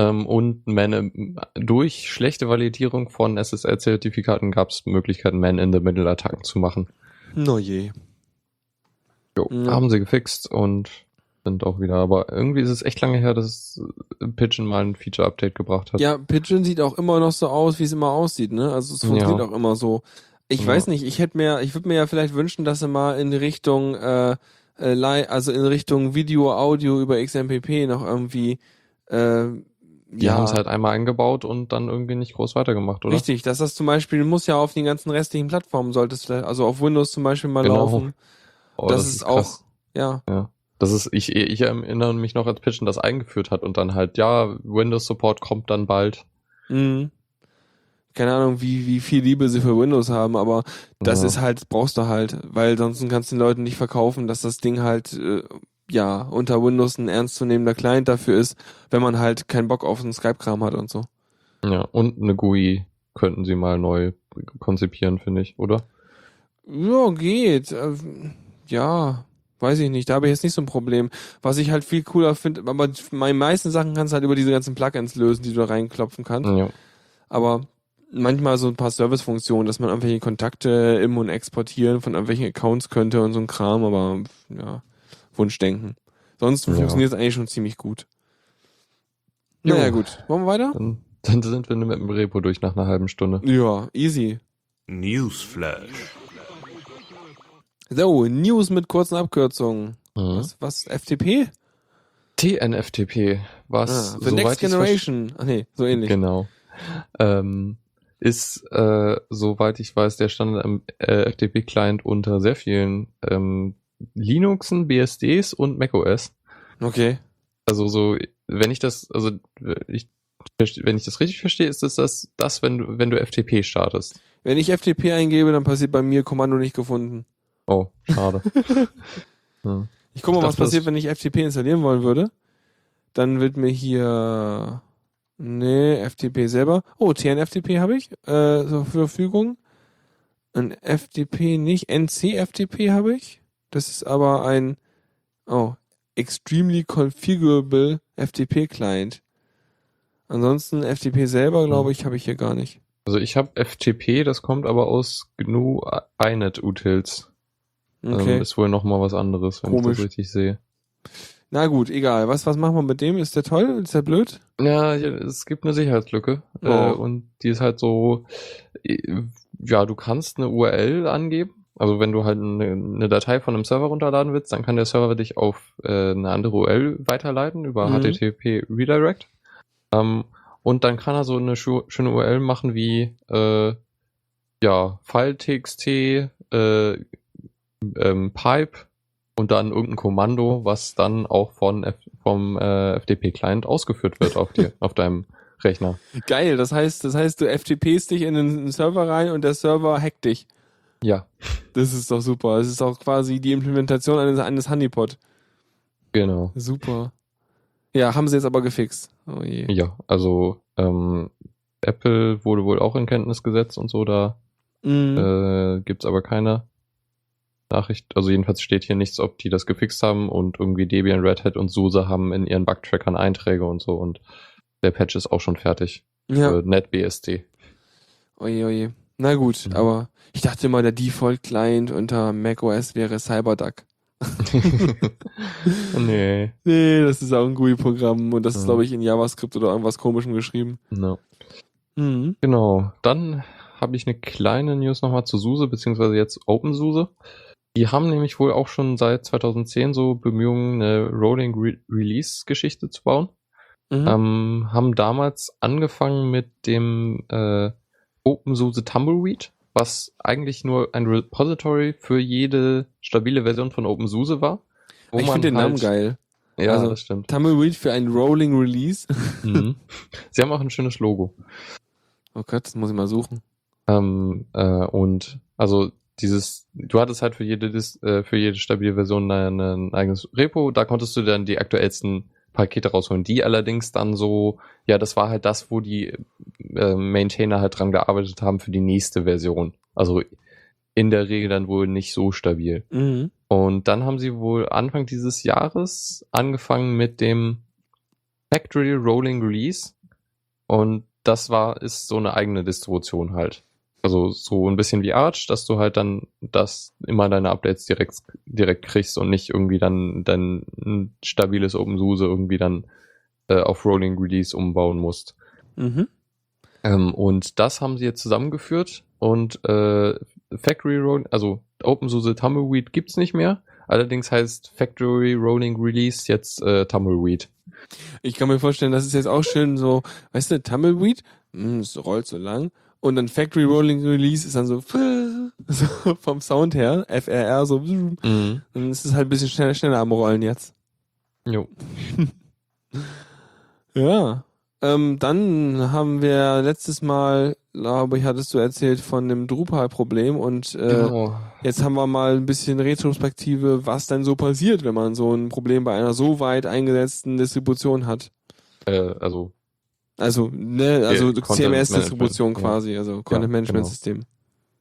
Ähm, und man, durch schlechte Validierung von SSL-Zertifikaten gab es Möglichkeiten, Man-in-the-Middle-Attacken zu machen. No je. Jo, ja. haben sie gefixt und sind auch wieder. Aber irgendwie ist es echt lange her, dass Pigeon mal ein Feature-Update gebracht hat. Ja, Pigeon sieht auch immer noch so aus, wie es immer aussieht, ne? Also es funktioniert ja. auch immer so. Ich ja. weiß nicht, ich hätte mir, ich würde mir ja vielleicht wünschen, dass sie mal in Richtung, äh, äh, also in Richtung Video, Audio über XMPP noch irgendwie äh, die ja. haben es halt einmal eingebaut und dann irgendwie nicht groß weitergemacht, oder? Richtig, dass das zum Beispiel muss ja auf den ganzen restlichen Plattformen sollte es also auf Windows zum Beispiel mal genau. laufen. Oh, das, das, ist, ist auch, ja. Ja. Das ist, ich, ich erinnere mich noch, als Pitchen das eingeführt hat und dann halt, ja, Windows Support kommt dann bald. Mhm keine Ahnung, wie, wie viel Liebe sie für Windows haben, aber das ja. ist halt, brauchst du halt, weil sonst kannst du den Leuten nicht verkaufen, dass das Ding halt, äh, ja, unter Windows ein ernstzunehmender Client dafür ist, wenn man halt keinen Bock auf einen Skype-Kram hat und so. Ja, und eine GUI könnten sie mal neu konzipieren, finde ich, oder? Ja, geht. Äh, ja, weiß ich nicht. Da habe ich jetzt nicht so ein Problem. Was ich halt viel cooler finde, aber meine meisten Sachen kannst du halt über diese ganzen Plugins lösen, die du da reinklopfen kannst. Ja. Aber manchmal so ein paar Servicefunktionen, dass man irgendwelche Kontakte im und exportieren von irgendwelchen Accounts könnte und so ein Kram, aber ja, Wunschdenken. Sonst ja. funktioniert es eigentlich schon ziemlich gut. Jo. Naja, gut. Wollen wir weiter? Dann, dann sind wir mit dem Repo durch nach einer halben Stunde. Ja, easy. Newsflash. So, News mit kurzen Abkürzungen. Mhm. Was, was, FTP? TNFTP. Was? Ah, The Next Generation. Ach nee, so ähnlich. Genau. Ähm, ist, äh, soweit ich weiß, der Standard am äh, FTP-Client unter sehr vielen ähm, Linuxen, BSDs und macOS. Okay. Also so, wenn ich das, also ich, wenn ich das richtig verstehe, ist das das, das wenn du, wenn du FTP startest. Wenn ich FTP eingebe, dann passiert bei mir Kommando nicht gefunden. Oh, schade. *laughs* hm. Ich gucke mal, was passiert, wenn ich FTP installieren wollen würde. Dann wird mir hier Nee, FTP selber. Oh, TNFTP habe ich äh, zur Verfügung. Ein FTP nicht. NCFTP habe ich. Das ist aber ein oh, extremely configurable FTP Client. Ansonsten FTP selber, glaube hm. ich, habe ich hier gar nicht. Also ich habe FTP, das kommt aber aus GNU iNet Utils. Okay. Ähm, ist wohl noch mal was anderes, wenn Komisch. ich das richtig sehe. Na gut, egal. Was, was machen wir mit dem? Ist der toll? Ist der blöd? Ja, es gibt eine Sicherheitslücke. Oh. Äh, und die ist halt so, äh, ja, du kannst eine URL angeben. Also wenn du halt eine, eine Datei von einem Server runterladen willst, dann kann der Server dich auf äh, eine andere URL weiterleiten über mhm. HTTP Redirect. Ähm, und dann kann er so eine schöne URL machen wie äh, ja, File.txt, äh, ähm, Pipe und dann irgendein Kommando, was dann auch von F vom äh, FTP-Client ausgeführt wird auf dir, *laughs* auf deinem Rechner. Geil, das heißt, das heißt, du FTPst dich in einen Server rein und der Server hackt dich. Ja. Das ist doch super. Das ist auch quasi die Implementation eines, eines Honeypot. Genau. Super. Ja, haben sie jetzt aber gefixt. Oh je. Ja, also ähm, Apple wurde wohl auch in Kenntnis gesetzt und so, da mm. äh, gibt's aber keine Nachricht. Also jedenfalls steht hier nichts, ob die das gefixt haben und irgendwie Debian, Red Hat und SUSE haben in ihren Bugtrackern Einträge und so und der Patch ist auch schon fertig. Ja. Für NetBSD. Oje, oje. Na gut, mhm. aber ich dachte immer, der Default-Client unter macOS wäre CyberDuck. *laughs* nee. Nee, das ist auch ein GUI-Programm und das ist, glaube ich, in JavaScript oder irgendwas komischem geschrieben. No. Mhm. Genau. Dann habe ich eine kleine News nochmal zu SUSE, beziehungsweise jetzt OpenSUSE. Die haben nämlich wohl auch schon seit 2010 so Bemühungen, eine Rolling Re Release Geschichte zu bauen. Mhm. Ähm, haben damals angefangen mit dem äh, OpenSUSE Tumbleweed, was eigentlich nur ein Repository für jede stabile Version von OpenSUSE war. Ich finde den halt, Namen geil. Ja, also, das stimmt. Tumbleweed für ein Rolling Release. *laughs* Mhm. Sie haben auch ein schönes Logo. Oh Gott, das muss ich mal suchen. Ähm, äh, und also dieses, du hattest halt für jede, äh, für jede stabile Version ein, ein eigenes Repo, da konntest du dann die aktuellsten Pakete rausholen. Die allerdings dann so, ja, das war halt das, wo die äh, Maintainer halt dran gearbeitet haben für die nächste Version. Also in der Regel dann wohl nicht so stabil. Mhm. Und dann haben sie wohl Anfang dieses Jahres angefangen mit dem Factory Rolling Release. Und das war, ist so eine eigene Distribution halt. Also so ein bisschen wie Arch, dass du halt dann das immer deine Updates direkt, direkt kriegst und nicht irgendwie dann dein ein stabiles OpenSUSE irgendwie dann äh, auf Rolling Release umbauen musst. Mhm. Ähm, und das haben sie jetzt zusammengeführt und äh, Factory Rolling, also OpenSUSE Tumbleweed gibt's nicht mehr. Allerdings heißt Factory Rolling Release jetzt äh, Tumbleweed. Ich kann mir vorstellen, das ist jetzt auch schön so, weißt du, Tumbleweed, mm, es rollt so lang. Und dann Factory Rolling Release ist dann so, *laughs* so vom Sound her, FRR, so, Mhm. dann ist es halt ein bisschen schneller, schneller am Rollen jetzt. Jo. *laughs* Ja. Ähm, dann haben wir letztes Mal, glaube ich, hattest du erzählt von dem Drupal-Problem und äh, Genau. jetzt haben wir mal ein bisschen Retrospektive, was denn so passiert, wenn man so ein Problem bei einer so weit eingesetzten Distribution hat. Äh, also, Also, ne, also CMS-Distribution quasi, also Content Management genau. System.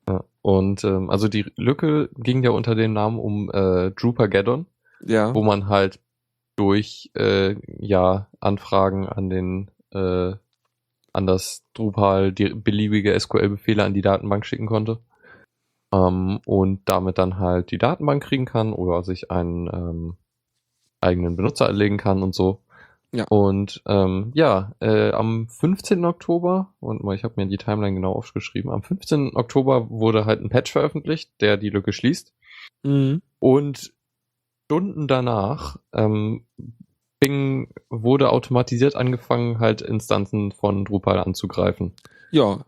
ja. Und ähm, also die Lücke ging ja unter dem Namen um äh, Drupal-Gaddon, Ja. wo man halt durch äh, ja Anfragen an den äh, an das Drupal die beliebige SQL-Befehle an die Datenbank schicken konnte. Ähm, und damit dann halt die Datenbank kriegen kann oder sich einen ähm, eigenen Benutzer anlegen kann und so. Ja. Und ähm, ja, äh, am 15. Oktober, und mal, ich habe mir die Timeline genau aufgeschrieben, am 15. Oktober wurde halt ein Patch veröffentlicht, der die Lücke schließt. Mhm. Und Stunden danach ähm, Bing wurde automatisiert angefangen, halt Instanzen von Drupal anzugreifen. Ja.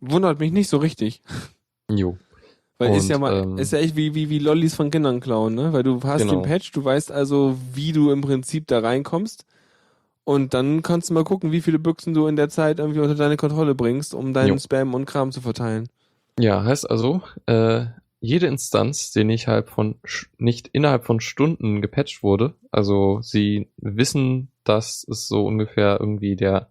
Wundert mich nicht so richtig. Jo. Weil ist Und, ja mal, ähm, ist ja echt wie, wie, wie Lollis von Kindern klauen, ne? Weil du hast Genau. den Patch, du weißt also, wie du im Prinzip da reinkommst. Und dann kannst du mal gucken, wie viele Büchsen du in der Zeit irgendwie unter deine Kontrolle bringst, um deinen Jo. Spam und Kram zu verteilen. Ja, heißt also, äh, jede Instanz, die nicht, halb von, nicht innerhalb von Stunden gepatcht wurde, also sie wissen, dass es so ungefähr irgendwie der,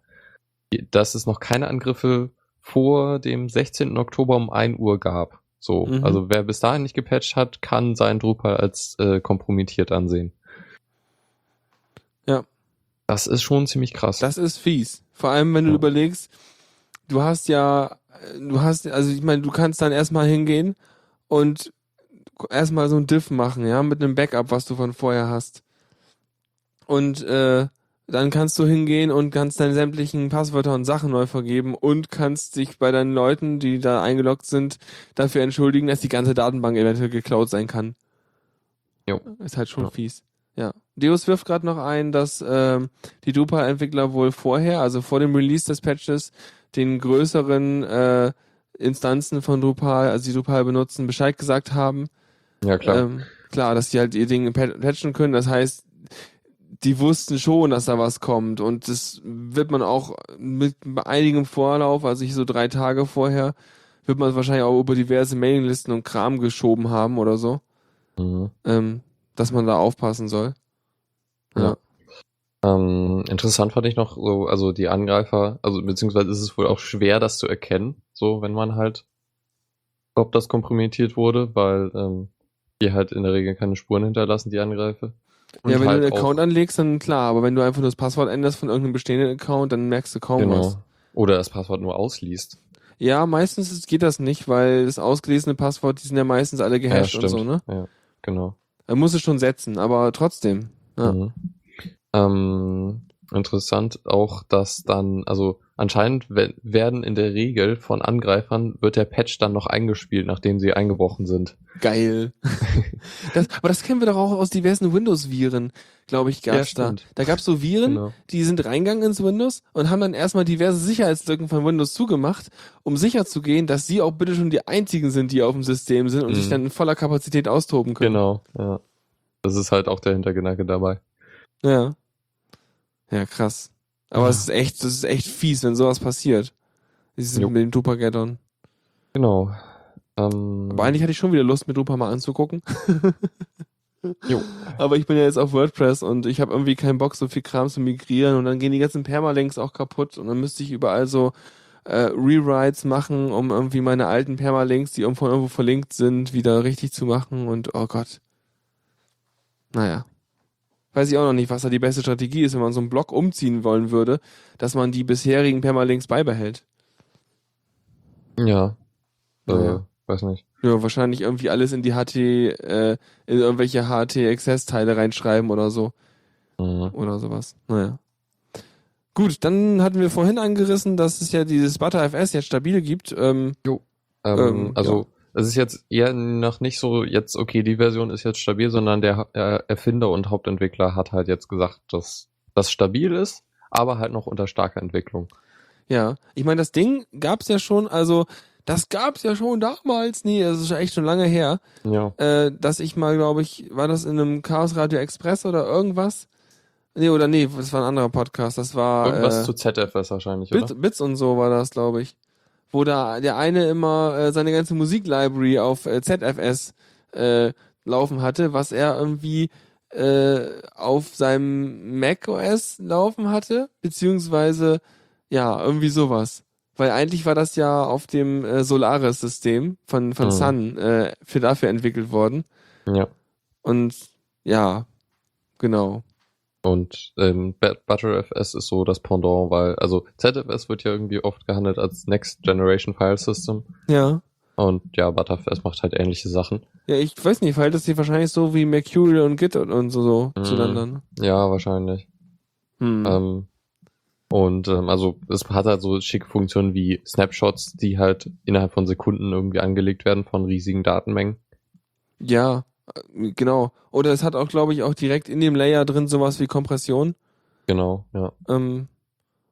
dass es noch keine Angriffe vor dem 16. Oktober um 1 Uhr gab. So, Mhm. also wer bis dahin nicht gepatcht hat, kann sein Drupal als äh, kompromittiert ansehen. Ja. Das ist schon ziemlich krass. Das ist fies. Vor allem, wenn du Ja. überlegst, du hast ja, du hast, also ich meine, du kannst dann erstmal hingehen und erstmal so ein Diff machen, ja, mit einem Backup, was du von vorher hast. Und äh, dann kannst du hingehen und kannst deine sämtlichen Passwörter und Sachen neu vergeben und kannst dich bei deinen Leuten, die da eingeloggt sind, dafür entschuldigen, dass die ganze Datenbank eventuell geklaut sein kann. Jo. Ist halt schon Ja. fies. Ja. Deus wirft gerade noch ein, dass ähm, die Drupal-Entwickler wohl vorher, also vor dem Release des Patches, den größeren äh, Instanzen von Drupal, also die Drupal benutzen, Bescheid gesagt haben. ja, klar. Ähm, klar, dass die halt ihr Ding pat- patchen können. Das heißt, die wussten schon, dass da was kommt. Und das wird man auch mit einigem Vorlauf, also ich so drei Tage vorher, wird man es wahrscheinlich auch über diverse Mailinglisten und Kram geschoben haben oder so, Mhm. ähm, dass man da aufpassen soll. Ja. Ähm, interessant fand ich noch so, also die Angreifer, also beziehungsweise ist es wohl auch schwer, das zu erkennen, so wenn man halt, ob das kompromittiert wurde, weil ähm, die halt in der Regel keine Spuren hinterlassen, die Angreifer. Und ja, wenn halt du einen Account anlegst, dann klar, aber wenn du einfach nur das Passwort änderst von irgendeinem bestehenden Account, dann merkst du kaum was. Genau. Oder das Passwort nur ausliest. Ja, meistens ist- geht das nicht, weil das ausgelesene Passwort, die sind ja meistens alle gehasht und so, ne? Ja, genau. Man muss es schon setzen, aber trotzdem. Ja. Mhm. Ähm, interessant auch, dass dann, also anscheinend we- werden in der Regel von Angreifern wird der Patch dann noch eingespielt, nachdem sie eingebrochen sind. Geil. *laughs* das, aber das kennen wir doch auch aus diversen Windows-Viren, glaube ich, gab's Ja, da. stimmt. Da gab's so Viren, Genau. die sind reingegangen ins Windows und haben dann erstmal diverse Sicherheitslücken von Windows zugemacht, um sicherzugehen, dass sie auch bitte schon die einzigen sind, die auf dem System sind und Mhm. sich dann in voller Kapazität austoben können. Genau, ja. Das ist halt auch der Hintergedanke dabei. Ja. Ja, krass. Aber es ist echt, das ist echt fies, wenn sowas passiert. Dieses mit dem Dupageddon. Genau. Ähm, Aber eigentlich hatte ich schon wieder Lust, mir Drupal mal anzugucken. *laughs* jo. Aber ich bin ja jetzt auf WordPress und ich habe irgendwie keinen Bock, so viel Kram zu migrieren und dann gehen die ganzen Permalinks auch kaputt und dann müsste ich überall so äh, Rewrites machen, um irgendwie meine alten Permalinks, die irgendwo irgendwo verlinkt sind, wieder richtig zu machen und oh Gott. Naja. Weiß ich auch noch nicht, was da die beste Strategie ist, wenn man so einen Block umziehen wollen würde, dass man die bisherigen Permalinks beibehält. Ja. Naja. Äh, weiß nicht. Ja, wahrscheinlich irgendwie alles in die HT, äh, in irgendwelche HT-Access-Teile reinschreiben oder so. Mhm. Oder sowas. Naja. Gut, dann hatten wir vorhin angerissen, dass es ja dieses ButterFS jetzt stabil gibt. Ähm, jo. Ähm, ähm, also. Es ist jetzt eher noch nicht so, jetzt, okay, die Version ist jetzt stabil, sondern der Erfinder und Hauptentwickler hat halt jetzt gesagt, dass das stabil ist, aber halt noch unter starker Entwicklung. Ja, ich meine, das Ding gab's ja schon, also das gab's ja schon damals, nee, das ist ja echt schon lange her, ja. äh, dass ich mal, glaube ich, war das in einem Chaos Radio Express oder irgendwas? Nee, oder nee, das war ein anderer Podcast, das war Irgendwas äh, zu ZFS wahrscheinlich, Bits, oder? Bits und so war das, glaube ich. Wo da der eine immer äh, seine ganze Musiklibrary auf äh, ZFS äh, laufen hatte, was er irgendwie äh, auf seinem Mac OS laufen hatte, beziehungsweise ja, irgendwie sowas. Weil eigentlich war das ja auf dem äh, Solaris-System von, von mhm. Sun äh, für dafür entwickelt worden. Ja. Und ja, genau. Und ähm, ButterFS ist so das Pendant, weil, also ZFS wird ja irgendwie oft gehandelt als Next Generation File System. Ja. Und ja, ButterFS macht halt ähnliche Sachen. Ja, ich weiß nicht, verhält es sich wahrscheinlich so wie Mercurial und Git und, und so, so mm, zueinander. Ne? Ja, wahrscheinlich. Hm. Ähm, und ähm, also es hat halt so schicke Funktionen wie Snapshots, die halt innerhalb von Sekunden irgendwie angelegt werden von riesigen Datenmengen. Ja, genau. Oder es hat auch, glaube ich, auch direkt in dem Layer drin sowas wie Kompression. Genau, ja. Ähm,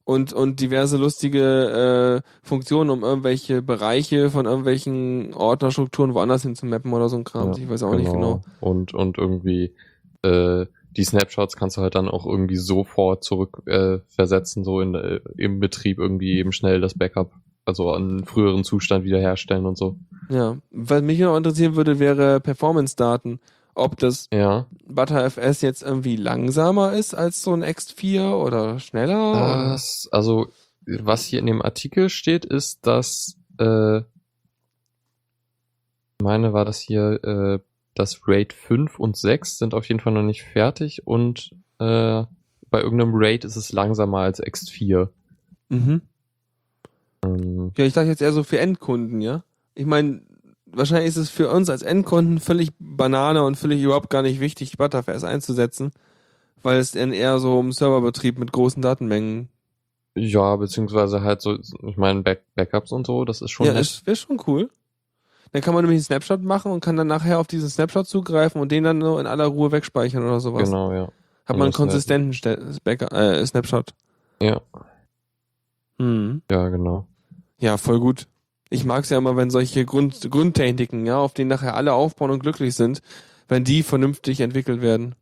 und, und diverse lustige äh, Funktionen, um irgendwelche Bereiche von irgendwelchen Ordnerstrukturen woanders hin zu mappen oder so ein Kram. Ja, ich weiß auch genau. nicht genau. Und, und irgendwie äh, die Snapshots kannst du halt dann auch irgendwie sofort zurück äh, versetzen, so in, äh, im Betrieb irgendwie eben schnell das Backup, also an früheren Zustand wiederherstellen und so. Ja, was mich noch interessieren würde, wäre Performance-Daten. Ob das ja. ButterFS jetzt irgendwie langsamer ist als so ein X4 oder schneller? Das, also, was hier in dem Artikel steht, ist, dass äh, meine war das hier äh, das Raid 5 und 6 sind auf jeden Fall noch nicht fertig und äh, bei irgendeinem Raid ist es langsamer als X4. Mhm. Ja, ich dachte jetzt eher so für Endkunden, ja. Ich meine, wahrscheinlich ist es für uns als Endkunden völlig Banane und völlig überhaupt gar nicht wichtig, Butterfest einzusetzen, weil es dann eher so um Serverbetrieb mit großen Datenmengen. Ja, beziehungsweise halt so, ich meine, Back Backups und so, das ist schon. Ja, das wäre schon cool. Dann kann man nämlich einen Snapshot machen und kann dann nachher auf diesen Snapshot zugreifen und den dann nur in aller Ruhe wegspeichern oder sowas. Genau, ja. Hat man einen konsistenten Backup, äh, Snapshot. Ja. Hm. Ja, genau. Ja, voll gut. Ich mag es ja immer, wenn solche Grund, Grundtechniken, ja, auf denen nachher alle aufbauen und glücklich sind, wenn die vernünftig entwickelt werden.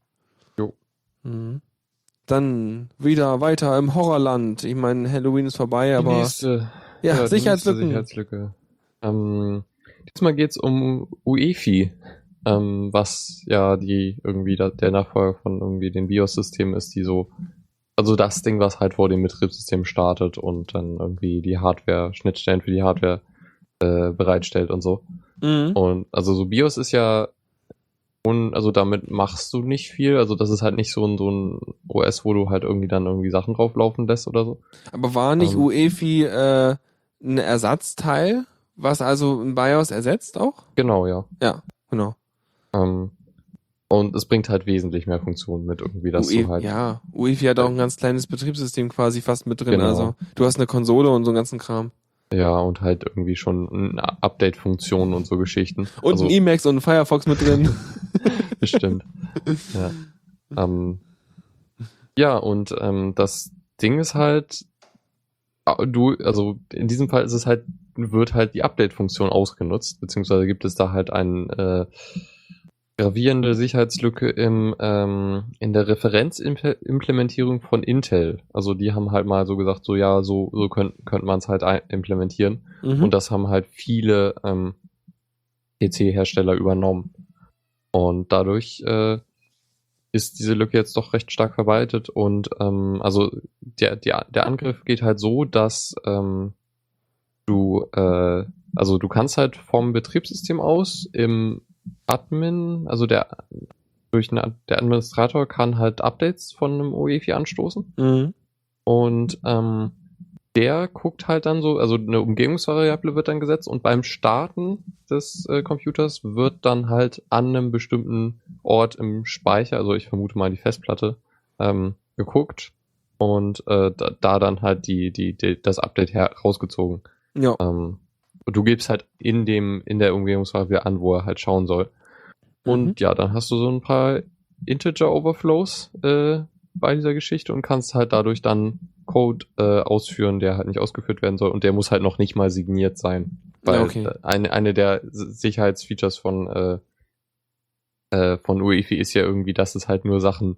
Jo. Mhm. Dann wieder weiter im Horrorland. Ich meine, Halloween ist vorbei, aber. Die nächste, ja, ja Sicherheitslücken. Sicherheitslücke. Ähm, Diesmal geht's um UEFI, ähm, was ja die irgendwie da, der Nachfolger von irgendwie den BIOS-Systemen ist, die so, also das Ding, was halt vor dem Betriebssystem startet und dann irgendwie die Hardware, Schnittstellen für die Hardware äh, bereitstellt und so. Mhm. Und also so BIOS ist ja und also damit machst du nicht viel. Also das ist halt nicht so ein, so ein OS, wo du halt irgendwie dann irgendwie Sachen drauflaufen lässt oder so. Aber war nicht ähm, UEFI äh, ein Ersatzteil was also ein BIOS ersetzt auch? Genau, ja. Ja, genau. Ähm, und es bringt halt wesentlich mehr Funktionen mit irgendwie, dass UE, du halt. Ja, UEFI hat auch ein ganz kleines Betriebssystem quasi fast mit drin. Genau. Also du hast eine Konsole und so einen ganzen Kram. Ja, und halt irgendwie schon Update-Funktionen und so Geschichten. Und also, ein Emacs und ein Firefox mit drin. *laughs* Bestimmt. ja. Ähm, ja, und ähm, das Ding ist halt, du, also in diesem Fall ist es halt wird halt die Update-Funktion ausgenutzt, beziehungsweise gibt es da halt eine äh, gravierende Sicherheitslücke im, ähm, in der Referenzimplementierung von Intel. Also die haben halt mal so gesagt, so ja, so, so könnte könnt man es halt implementieren. Mhm. Und das haben halt viele ähm, PC-Hersteller übernommen. Und dadurch äh, ist diese Lücke jetzt doch recht stark verbreitet und ähm, also der, der, der Angriff geht halt so, dass ähm, du äh, also du kannst halt vom Betriebssystem aus im Admin, also der durch eine, der Administrator kann halt Updates von einem UEFI anstoßen. Mhm. Und ähm, der guckt halt dann so, also eine Umgebungsvariable wird dann gesetzt und beim Starten des äh, Computers wird dann halt an einem bestimmten Ort im Speicher, also ich vermute mal die Festplatte, ähm, geguckt und äh, da, da, dann halt die, die, die das Update herausgezogen. Ja. Ähm, du gibst halt in dem, in der Umgebungsvariable an, wo er halt schauen soll. Und mhm. ja, dann hast du so ein paar Integer-Overflows äh, bei dieser Geschichte und kannst halt dadurch dann Code äh, ausführen, der halt nicht ausgeführt werden soll und der muss halt noch nicht mal signiert sein. Weil okay. eine, eine der Sicherheitsfeatures von, äh, äh, von UEFI ist ja irgendwie, dass es halt nur Sachen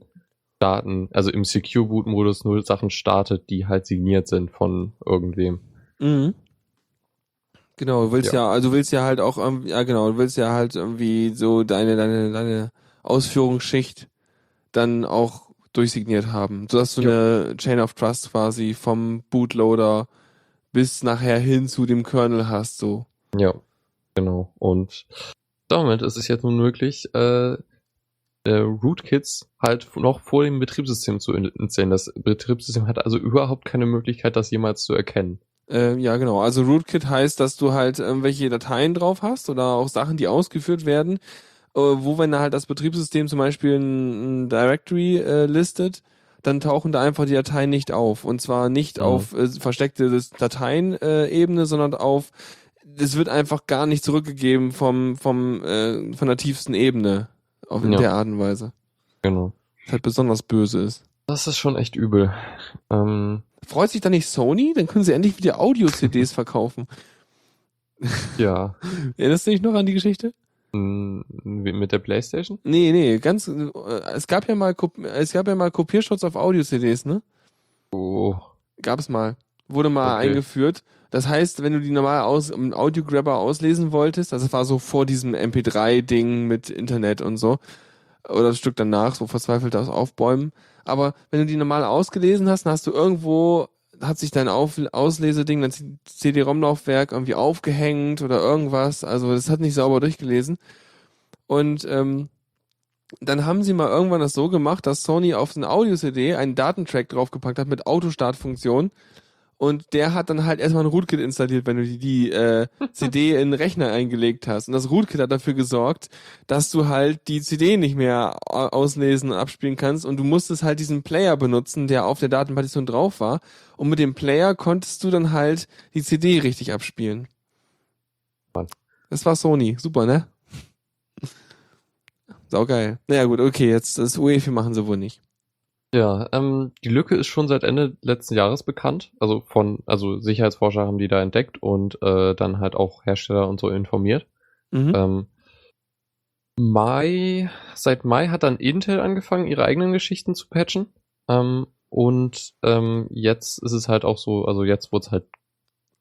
starten, also im Secure-Boot-Modus nur Sachen startet, die halt signiert sind von irgendwem. Mhm. Genau, du willst ja. ja, also willst ja halt auch, ja genau, du willst ja halt irgendwie so deine, deine, deine Ausführungsschicht dann auch durchsigniert haben, sodass du ja. eine Chain of Trust quasi vom Bootloader bis nachher hin zu dem Kernel hast, so. Ja, genau. Und damit ist es jetzt nun möglich, äh, äh, Rootkits halt noch vor dem Betriebssystem zu installieren. Das Betriebssystem hat also überhaupt keine Möglichkeit, das jemals zu erkennen. Äh, ja, genau. Also Rootkit heißt, dass du halt irgendwelche Dateien drauf hast oder auch Sachen, die ausgeführt werden, äh, wo wenn da halt das Betriebssystem zum Beispiel ein, ein Directory äh, listet, dann tauchen da einfach die Dateien nicht auf. Und zwar nicht mhm. auf äh, versteckte Dateien-Ebene, äh, sondern auf, es wird einfach gar nicht zurückgegeben vom, vom, äh, von der tiefsten Ebene. Auf in ja. der Art und Weise. Genau. Was halt besonders böse ist. Das ist schon echt übel. Ähm, Freut sich da nicht Sony? Dann können sie endlich wieder Audio-CDs *laughs* verkaufen. Ja. *laughs* Erinnerst du dich noch an die Geschichte? Mit der Playstation? Nee, nee, ganz, äh, es gab ja mal, es gab ja mal Kopierschutz auf Audio-CDs, ne? Oh. Gab es mal. Wurde mal okay. eingeführt. Das heißt, wenn du die normal aus, im Audio-Grabber auslesen wolltest, also es war so vor diesem MP3-Ding mit Internet und so, oder das Stück danach, so verzweifelt aus Aufbäumen. Aber wenn du die normal ausgelesen hast, dann hast du irgendwo hat sich dein Auf Ausleseding, dein CD-ROM-Laufwerk irgendwie aufgehängt oder irgendwas. Also das hat nicht sauber durchgelesen. Und ähm, dann haben sie mal irgendwann das so gemacht, dass Sony auf eine Audio-CD einen Datentrack draufgepackt hat mit Autostartfunktion. Und der hat dann halt erstmal ein Rootkit installiert, wenn du die, die äh, *laughs* CD in den Rechner eingelegt hast. Und das Rootkit hat dafür gesorgt, dass du halt die CD nicht mehr auslesen und abspielen kannst. Und du musstest halt diesen Player benutzen, der auf der Datenpartition drauf war. Und mit dem Player konntest du dann halt die CD richtig abspielen. Mann. Das war Sony. Super, ne? *laughs* Saugeil. Naja gut, okay, jetzt das UEFI machen sie wohl nicht. Ja, ähm, die Lücke ist schon seit Ende letzten Jahres bekannt. Also von, also Sicherheitsforscher haben die da entdeckt und äh, dann halt auch Hersteller und so informiert. Mhm. Ähm, Mai, seit Mai hat dann Intel angefangen, ihre eigenen Geschichten zu patchen. Ähm, und ähm, jetzt ist es halt auch so, also jetzt wurde es halt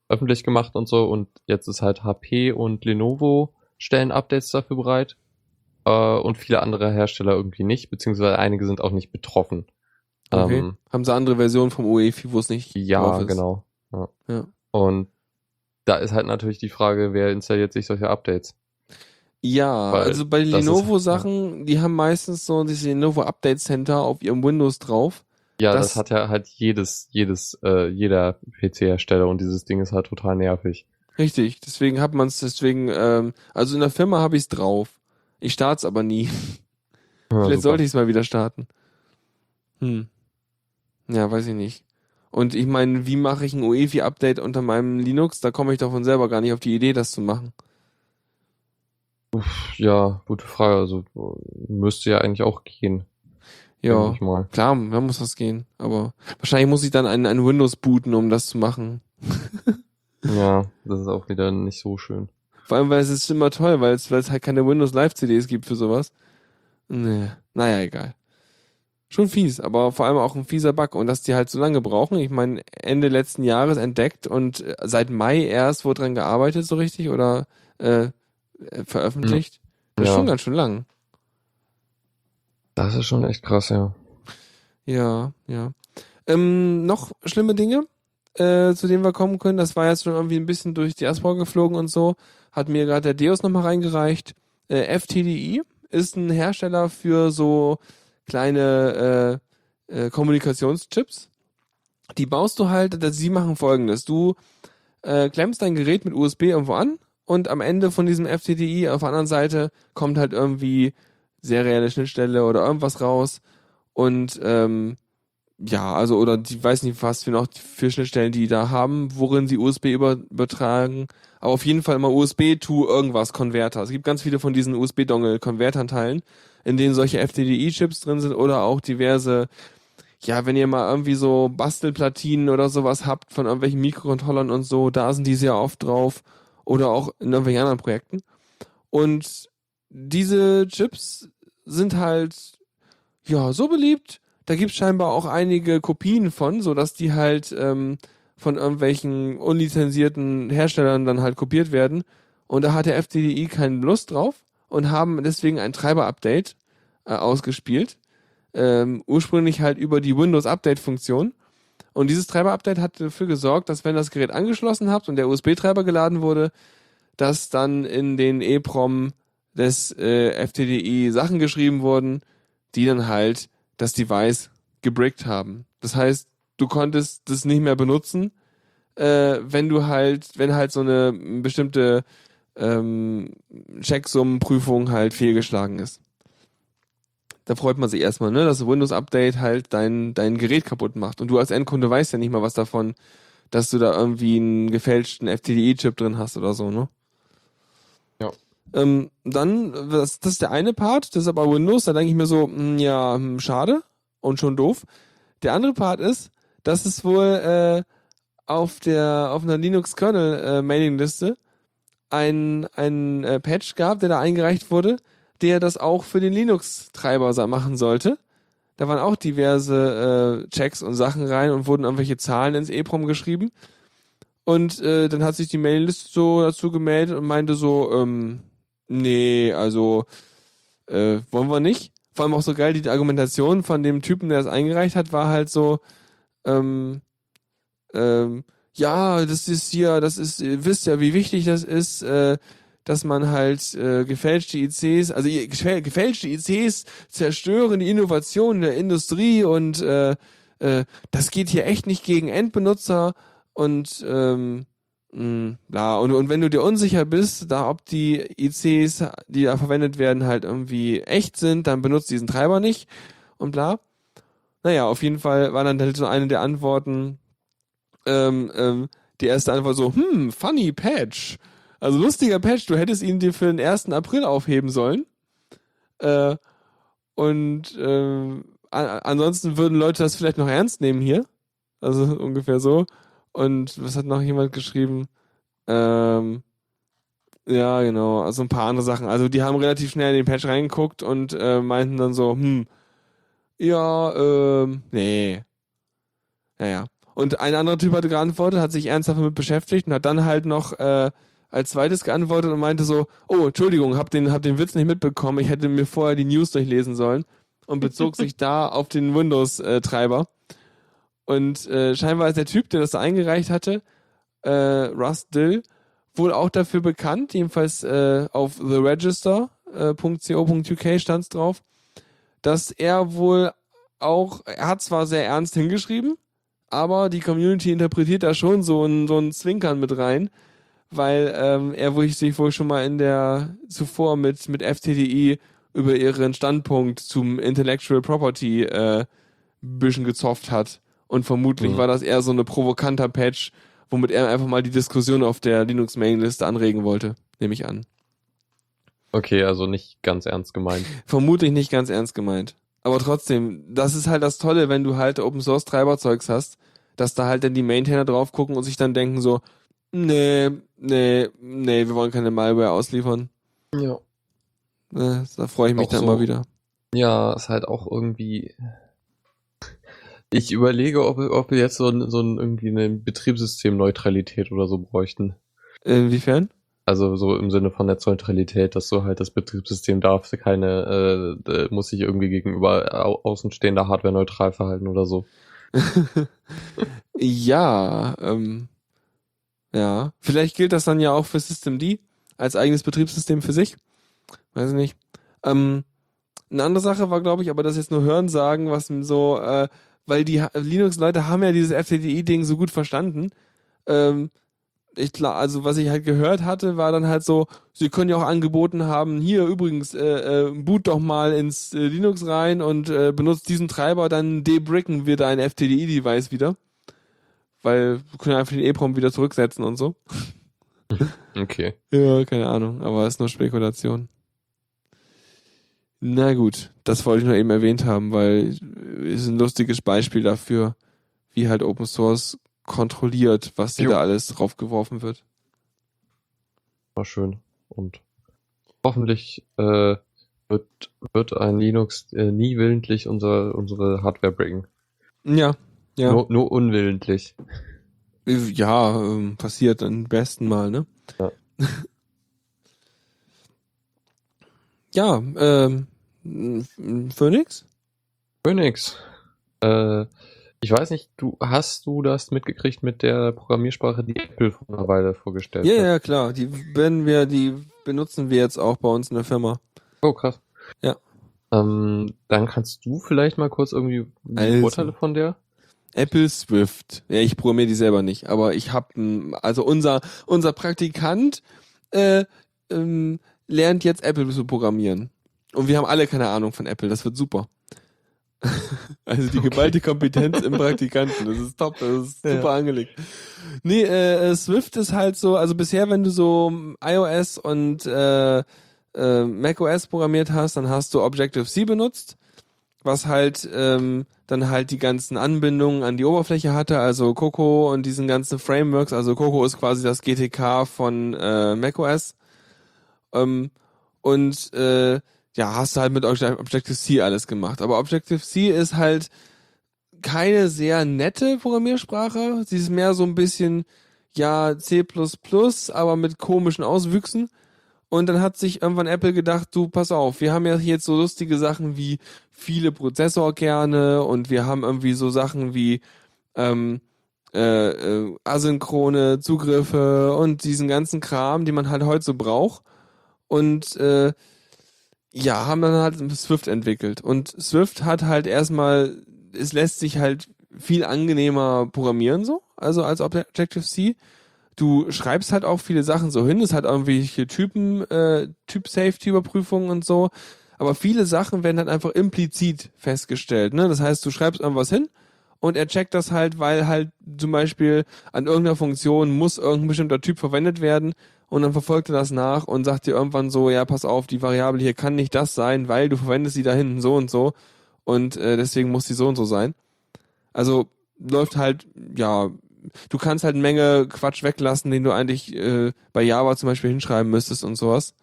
öffentlich gemacht und so und jetzt ist halt HP und Lenovo stellen Updates dafür bereit. Äh, und viele andere Hersteller irgendwie nicht, beziehungsweise einige sind auch nicht betroffen. Okay. Ähm, Haben sie andere Versionen vom UEFI, wo es nicht Ja, genau. Ja. ja. Und da ist halt natürlich die Frage, wer installiert sich solche Updates? Ja, Weil also bei Lenovo-Sachen, ja. die haben meistens so dieses Lenovo Update Center auf ihrem Windows drauf. Ja, das, das hat ja halt jedes, jedes, äh, jeder PC-Hersteller und dieses Ding ist halt total nervig. Richtig, deswegen hat man es, deswegen, ähm, also in der Firma habe ich es drauf. Ich starte es aber nie. Ja, Vielleicht super. sollte ich es mal wieder starten. Hm. Ja, weiß ich nicht. Und ich meine, wie mache ich ein UEFI-Update unter meinem Linux? Da komme ich doch von selber gar nicht auf die Idee, das zu machen. Ja, gute Frage. Also müsste ja eigentlich auch gehen. Ja, klar, da muss das gehen. Aber wahrscheinlich muss ich dann ein, ein Windows booten, um das zu machen. *laughs* ja, das ist auch wieder nicht so schön. Vor allem, weil es ist immer toll, weil es, weil es halt keine Windows Live CDs gibt für sowas. Nee, naja, egal schon fies, aber vor allem auch ein fieser Bug und dass die halt so lange brauchen. Ich meine, Ende letzten Jahres entdeckt und äh, seit Mai erst wurde dran gearbeitet so richtig oder äh, äh, veröffentlicht. Das ist Ja. schon ganz schön lang. Das ist schon echt krass, ja. Ja, ja. Ähm, noch schlimme Dinge, äh, zu denen wir kommen können. Das war jetzt schon irgendwie ein bisschen durch die Diaspora geflogen und so. Hat mir gerade der Deus nochmal reingereicht. Äh, FTDI ist ein Hersteller für so kleine äh, äh, Kommunikationschips. Die baust du halt, dass sie machen folgendes. Du äh, klemmst dein Gerät mit USB irgendwo an und am Ende von diesem FTDI auf der anderen Seite kommt halt irgendwie serielle Schnittstelle oder irgendwas raus und ähm, ja, also oder die weiß nicht, was für noch für Schnittstellen die da haben, worin sie USB über, übertragen. Aber auf jeden Fall immer USB to irgendwas Konverter. Es gibt ganz viele von diesen USB-Dongle Konvertanteilen, in denen solche FTDI-Chips drin sind oder auch diverse, ja, wenn ihr mal irgendwie so Bastelplatinen oder sowas habt von irgendwelchen Mikrocontrollern und so, da sind die sehr oft drauf oder auch in irgendwelchen anderen Projekten. Und diese Chips sind halt ja so beliebt. Da gibt es scheinbar auch einige Kopien von, so dass die halt ähm, von irgendwelchen unlizenzierten Herstellern dann halt kopiert werden. Und da hat der FDDI keine Lust drauf und haben deswegen ein Treiber-Update äh, ausgespielt. Ähm, ursprünglich halt über die Windows-Update-Funktion. Und dieses Treiber-Update hat dafür gesorgt, dass wenn das Gerät angeschlossen habt und der USB-Treiber geladen wurde, dass dann in den EEPROM des äh, FTDI Sachen geschrieben wurden, die dann halt das Device gebrickt haben. Das heißt, du konntest das nicht mehr benutzen, äh, wenn du halt, wenn halt so eine bestimmte ähm, Checksummenprüfung halt fehlgeschlagen ist. Da freut man sich erstmal, ne, dass das Windows-Update halt dein, dein Gerät kaputt macht. Und du als Endkunde weißt ja nicht mal was davon, dass du da irgendwie einen gefälschten FTDI-Chip drin hast oder so, ne? Ja. Ähm, dann, das, das ist der eine Part, das ist aber Windows, da denke ich mir so, mh, ja, hm, schade und schon doof. Der andere Part ist, dass es wohl äh, auf der auf einer Linux Kernel äh, Ein ein äh, Patch gab, der da eingereicht wurde, der das auch für den Linux Treiber sa- machen sollte. Da waren auch diverse äh, Checks und Sachen rein und wurden irgendwelche Zahlen ins EEPROM geschrieben. Und äh, dann hat sich die Mailingliste so dazu gemeldet und meinte so, ähm, nee, also äh, wollen wir nicht. Vor allem auch so geil, die Argumentation von dem Typen, der das eingereicht hat, war halt so, ähm, ähm, ja, das ist hier, das ist, ihr wisst ja, wie wichtig das ist, äh, dass man halt äh, gefälschte ICs, also gefälschte ICs zerstören die Innovation der Industrie und äh, äh, das geht hier echt nicht gegen Endbenutzer und ähm, mh, bla. Und, und wenn du dir unsicher bist, da ob die ICs, die da verwendet werden, halt irgendwie echt sind, dann benutzt diesen Treiber nicht und bla. Naja, auf jeden Fall war dann halt so eine der Antworten, ähm, ähm, die erste Antwort so, hm, funny Patch. Also lustiger Patch, du hättest ihn dir für den 1. April aufheben sollen. Äh, und a- ansonsten würden Leute das vielleicht noch ernst nehmen hier. Also ungefähr so. Und was hat noch jemand geschrieben? Ähm, ja, genau, also ein paar andere Sachen. Also die haben relativ schnell in den Patch reingeguckt und äh, meinten dann so, hm, ja, ähm, nee. Naja. Und ein anderer Typ hatte geantwortet, hat sich ernsthaft damit beschäftigt und hat dann halt noch äh, als zweites geantwortet und meinte so, oh, Entschuldigung, hab den, hab den Witz nicht mitbekommen, ich hätte mir vorher die News durchlesen sollen und bezog sich *laughs* da auf den Windows-Treiber. Und äh, scheinbar ist der Typ, der das da eingereicht hatte, äh, Russ Dill, wohl auch dafür bekannt, jedenfalls äh, auf theregister.co.uk stand's drauf, dass er wohl auch, er hat zwar sehr ernst hingeschrieben, aber die Community interpretiert da schon so ein, so ein Zwinkern mit rein, weil ähm, er wohl sich wohl schon mal in der zuvor mit, mit FTDI über ihren Standpunkt zum Intellectual Property äh, ein bisschen gezofft hat. Und vermutlich Mhm. war das eher so eine provokanter Patch, womit er einfach mal die Diskussion auf der Linux-Mailingliste anregen wollte, nehme ich an. Okay, also nicht ganz ernst gemeint. Vermutlich nicht ganz ernst gemeint. Aber trotzdem, das ist halt das Tolle, wenn du halt Open Source Treiberzeugs hast, dass da halt dann die Maintainer drauf gucken und sich dann denken so, nee, nee, nee, wir wollen keine Malware ausliefern. Ja. Äh, Da freue ich mich Auch dann so. mal wieder. Ja, ist halt auch irgendwie. Ich überlege, ob, ob wir jetzt so, ein, so irgendwie eine Betriebssystemneutralität oder so bräuchten. Inwiefern? Also so im Sinne von Netzneutralität, dass so halt das Betriebssystem darf keine, äh, muss sich irgendwie gegenüber au außenstehender Hardware neutral verhalten oder so. *laughs* ja, ähm, ja. Vielleicht gilt das dann ja auch für Systemd als eigenes Betriebssystem für sich. Weiß ich nicht. Ähm, eine andere Sache war, glaube ich, aber das jetzt nur Hören sagen, was so, äh, weil die Linux-Leute haben ja dieses FTDI-Ding so gut verstanden. Ähm, ich klar, also was ich halt gehört hatte, war dann halt so, sie können ja auch angeboten haben, hier übrigens, äh, äh, boot doch mal ins äh, Linux rein und äh, benutzt diesen Treiber, dann debricken wir dein FTDI-Device wieder. Weil wir können einfach den EEPROM wieder zurücksetzen und so. *laughs* Okay. Ja, keine Ahnung, aber ist nur Spekulation. Na gut, das wollte ich noch eben erwähnt haben, weil es ist ein lustiges Beispiel dafür, wie halt Open Source kontrolliert, was dir da alles draufgeworfen wird. War schön. Und hoffentlich äh, wird, wird ein Linux äh, nie willentlich unser, unsere Hardware breaken. Ja, ja. Nur, nur unwillentlich. Ja, ähm, passiert am besten Mal, ne? Ja. *laughs* ja, ähm, Phoenix? Phoenix. Äh, ich weiß nicht, du hast du das mitgekriegt mit der Programmiersprache, die Apple vor einer Weile vorgestellt ja, hat? Ja, ja, klar. Die werden wir, die benutzen wir jetzt auch bei uns in der Firma. Oh, krass. Ja. Ähm, dann kannst du vielleicht mal kurz irgendwie die Also. Vorteile von der? Apple Swift. Ja, ich programmiere die selber nicht, aber ich habe, also unser unser Praktikant äh, ähm, lernt jetzt Apple zu programmieren. Und wir haben alle keine Ahnung von Apple. Das wird super. *laughs* also die geballte Kompetenz im Praktikanten. Das ist top. Das ist super Ja. angelegt. Nee, äh, Swift ist halt so, also bisher, wenn du so iOS und äh, äh, macOS programmiert hast, dann hast du Objective-C benutzt, was halt ähm, dann halt die ganzen Anbindungen an die Oberfläche hatte, also Coco und diesen ganzen Frameworks. Also Coco ist quasi das GTK von äh, macOS. Ähm, und äh, ja, hast du halt mit Obje- Objective-C alles gemacht. Aber Objective-C ist halt keine sehr nette Programmiersprache. Sie ist mehr so ein bisschen, ja, C++, aber mit komischen Auswüchsen. Und dann hat sich irgendwann Apple gedacht, du, pass auf, wir haben ja jetzt so lustige Sachen wie viele Prozessorkerne und wir haben irgendwie so Sachen wie ähm, äh, äh, asynchrone Zugriffe und diesen ganzen Kram, die man halt heute so braucht. Und äh, ja, haben dann halt Swift entwickelt. Und Swift hat halt erstmal, es lässt sich halt viel angenehmer programmieren so, also als Objective-C. Du schreibst halt auch viele Sachen so hin, es hat irgendwelche Typen, äh, Typ-Safety-Überprüfungen und so, aber viele Sachen werden halt einfach implizit festgestellt, ne? Das heißt, du schreibst irgendwas hin und er checkt das halt, weil halt zum Beispiel an irgendeiner Funktion muss irgendein bestimmter Typ verwendet werden und dann verfolgt er das nach und sagt dir irgendwann so, ja, pass auf, die Variable hier kann nicht das sein, weil du verwendest sie da hinten so und so und äh, deswegen muss die so und so sein. Also läuft halt, ja, du kannst halt eine Menge Quatsch weglassen, den du eigentlich äh, bei Java zum Beispiel hinschreiben müsstest und sowas.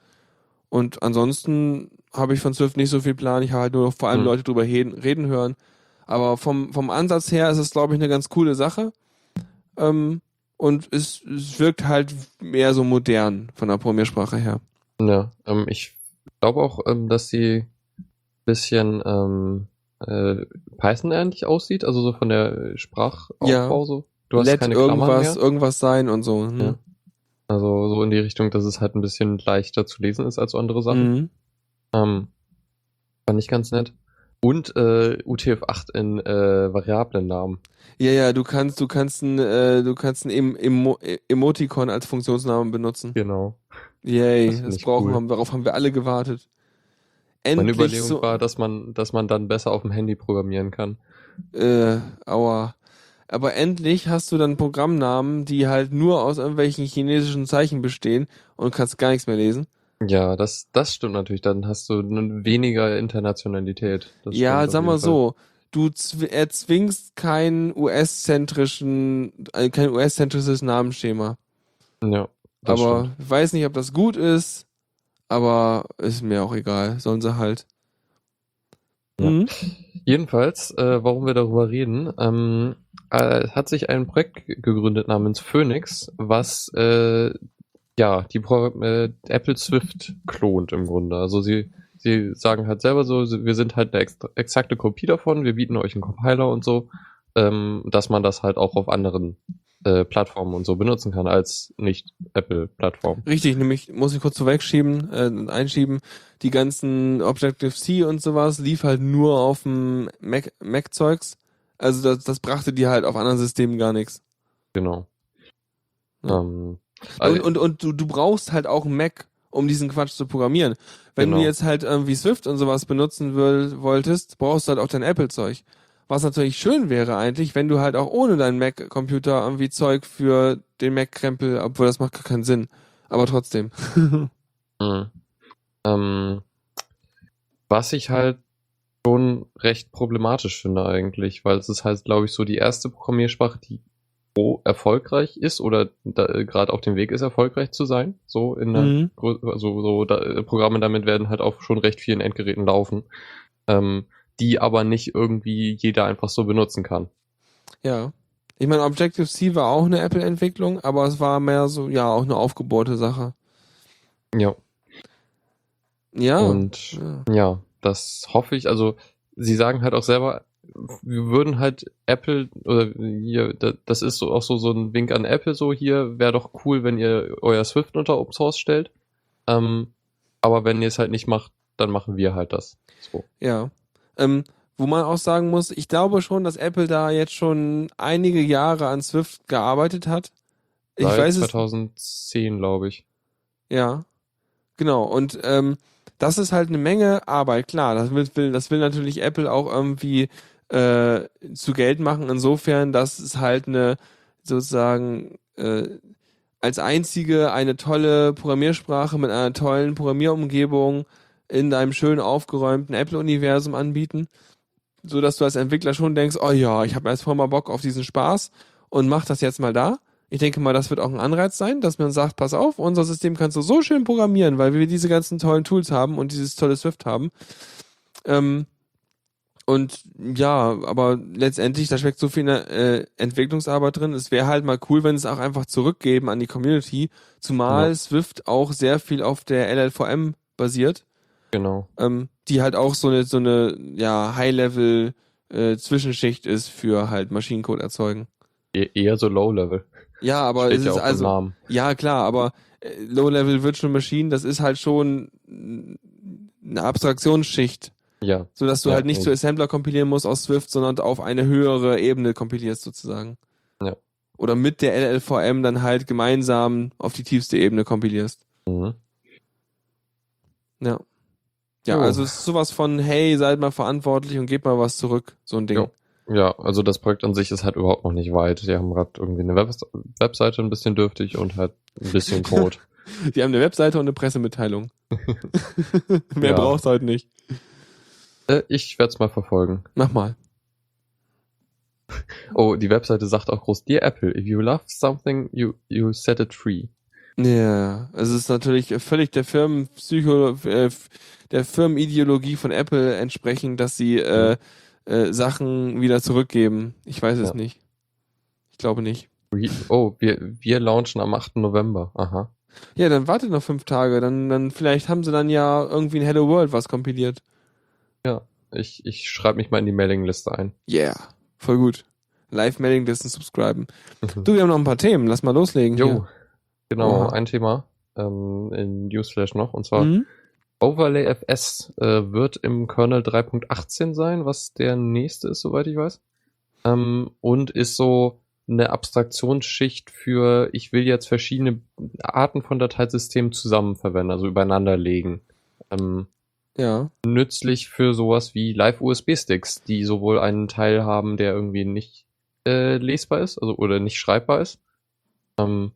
Und ansonsten habe ich von Swift nicht so viel Plan. Ich habe halt nur vor allem Hm. Leute drüber reden, reden hören. Aber vom, vom Ansatz her ist es, glaube ich, eine ganz coole Sache. Ähm, und es, es wirkt halt mehr so modern von der Programmiersprache her. Ja, ähm, ich glaube auch, ähm, dass sie bisschen ähm, äh, Python ähnlich aussieht, also so von der Sprachaufbau Ja. so. Du hast Let keine irgendwas, irgendwas sein und so. Ja. Hm. Also so in die Richtung, dass es halt ein bisschen leichter zu lesen ist als andere Sachen. Mhm. Ähm, fand ich ganz nett. Und äh, UTF-8 in äh, Variablennamen. Ja, ja, du kannst, du kannst ein, äh, du kannst ein Em Emo Emoticon als Funktionsnamen benutzen. Genau. Yay, Das das, brauchen cool. wir, darauf haben wir alle gewartet. Meine Endlich Überlegung so, war, dass man, dass man dann besser auf dem Handy programmieren kann. äh, aua. Aber endlich hast du dann Programmnamen, die halt nur aus irgendwelchen chinesischen Zeichen bestehen und kannst gar nichts mehr lesen. Ja, das, das stimmt natürlich. Dann hast du weniger Internationalität. Das ja, sag mal Fall. so, du zw erzwingst kein US-zentrischen, äh, kein US-zentrisches Namensschema. Ja, das aber stimmt. ich weiß nicht, ob das gut ist, aber ist mir auch egal. Sollen sie halt. Ja. Mhm. Jedenfalls, äh, warum wir darüber reden, ähm, äh, hat sich ein Projekt gegründet namens Phoenix, was äh, Ja, die äh, Apple Swift klont im Grunde. Also sie, sie sagen halt selber so, wir sind halt eine ex exakte Kopie davon, wir bieten euch einen Compiler und so, ähm, dass man das halt auch auf anderen äh, Plattformen und so benutzen kann als nicht Apple-Plattform. Richtig, nämlich muss ich kurz vorwegschieben, äh, einschieben, die ganzen Objective-C und sowas lief halt nur auf dem Mac, Mac-Zeugs. Also das, das brachte dir halt auf anderen Systemen gar nichts. Genau. Ja. Ähm, also und, und, und du, du brauchst halt auch einen Mac, um diesen Quatsch zu programmieren. Wenn genau. du jetzt halt irgendwie Swift und sowas benutzen will, wolltest, brauchst du halt auch dein Apple-Zeug. Was natürlich schön wäre eigentlich, wenn du halt auch ohne deinen Mac-Computer irgendwie Zeug für den Mac-Krempel, obwohl das macht gar keinen Sinn. Aber trotzdem. mhm. *laughs* ähm, was ich halt schon recht problematisch finde eigentlich, weil es ist halt, glaube ich, so die erste Programmiersprache, die pro erfolgreich ist oder äh, gerade auf dem Weg ist, erfolgreich zu sein. So in der, mhm. also so da, Programme damit werden halt auf schon recht vielen Endgeräten laufen. Ähm, die aber nicht irgendwie jeder einfach so benutzen kann. Ja. Ich meine, Objective-C war auch eine Apple-Entwicklung, aber es war mehr so, ja, auch eine aufgebohrte Sache. Ja. Ja. Und ja. ja, das hoffe ich. Also, sie sagen halt auch selber, wir würden halt Apple oder hier, das ist so auch so, so ein Wink an Apple, so hier, wäre doch cool, wenn ihr euer Swift unter Open Source stellt. Ähm, aber wenn ihr es halt nicht macht, dann machen wir halt das. So. Ja. Ähm, wo man auch sagen muss, ich glaube schon, dass Apple da jetzt schon einige Jahre an Swift gearbeitet hat. Ich Seit weiß 2010, glaube ich. Ja, genau. Und ähm, das ist halt eine Menge Arbeit, klar. Das will, das will natürlich Apple auch irgendwie äh, zu Geld machen, insofern, dass es halt eine sozusagen äh, als einzige eine tolle Programmiersprache mit einer tollen Programmierumgebung in deinem schön aufgeräumten Apple-Universum anbieten, so dass du als Entwickler schon denkst, oh ja, ich habe erst mal Bock auf diesen Spaß und mach das jetzt mal da. Ich denke mal, das wird auch ein Anreiz sein, dass man sagt, pass auf, unser System kannst du so schön programmieren, weil wir diese ganzen tollen Tools haben und dieses tolle Swift haben. Ähm, und ja, aber letztendlich, da steckt so viel äh, Entwicklungsarbeit drin. Es wäre halt mal cool, wenn es auch einfach zurückgeben an die Community, zumal ja. Swift auch sehr viel auf der LLVM basiert. Genau. Ähm, die halt auch so eine, so eine, ja, High-Level äh, Zwischenschicht ist für halt Maschinencode erzeugen. E eher so Low-Level. Ja, aber Steht es ja ist also, ja klar, aber äh, Low-Level Virtual Machine, das ist halt schon eine Abstraktionsschicht. Ja. So dass du ja, halt nicht zu Assembler kompilieren musst aus Swift, sondern auf eine höhere Ebene kompilierst sozusagen. Ja. Oder mit der LLVM dann halt gemeinsam auf die tiefste Ebene kompilierst. Mhm. Ja. Ja, oh. also es ist sowas von, hey, seid mal verantwortlich und gebt mal was zurück, so ein Ding. Ja. Ja, also das Projekt an sich ist halt überhaupt noch nicht weit. Die haben gerade irgendwie eine Web Webseite ein bisschen dürftig und halt ein bisschen Code. *laughs* Die haben eine Webseite und eine Pressemitteilung. *laughs* *laughs* Mehr ja. brauchst halt nicht. Äh, ich werde es mal verfolgen. Mach mal. Oh, die Webseite sagt auch groß, Dear Apple, if you love something, you, you set it free. Ja, es ist natürlich völlig der Firmenpsycho, äh, der Firmenideologie von Apple entsprechend, dass sie äh, äh, Sachen wieder zurückgeben. Ich weiß es ja. nicht. Ich glaube nicht. Oh, wir, wir launchen am 8. November. Aha. Ja, dann wartet noch fünf Tage. Dann, dann vielleicht haben sie dann ja irgendwie in Hello World was kompiliert. Ja, ich, ich schreibe mich mal in die Mailingliste ein. Yeah, voll gut. Live-Mailinglisten subscriben. du, wir haben noch ein paar Themen. Lass mal loslegen. Jo, hier. genau. Oha. Ein Thema ähm, in Newsflash noch. Und zwar mhm. Overlay FS äh, wird im Kernel 3.18 sein, was der nächste ist, soweit ich weiß. Ähm, und ist so eine Abstraktionsschicht für, ich will jetzt verschiedene Arten von Dateisystemen zusammen verwenden, also übereinander legen. Ähm, ja. Nützlich für sowas wie Live-USB-Sticks, die sowohl einen Teil haben, der irgendwie nicht äh, lesbar ist, also oder nicht schreibbar ist, ähm,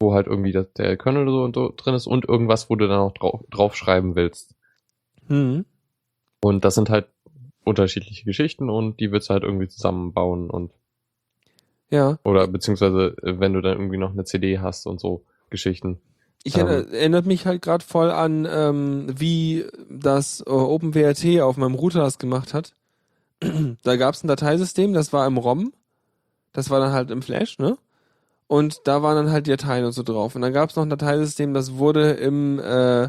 wo halt irgendwie der, der Kernel so und so drin ist und irgendwas, wo du dann auch drauf, drauf schreiben willst. Mhm. Und das sind halt unterschiedliche Geschichten und die willst du halt irgendwie zusammenbauen und ja. Oder beziehungsweise äh, wenn du dann irgendwie noch eine CD hast und so Geschichten. Ich ähm, erinnert mich halt gerade voll an, ähm, wie das äh, OpenWRT auf meinem Router das gemacht hat. *clears throat* da gab es ein Dateisystem, das war im ROM. Das war dann halt im Flash, ne? und da waren dann halt die Dateien und so drauf. Und dann gab es noch ein Dateisystem, das wurde im, äh,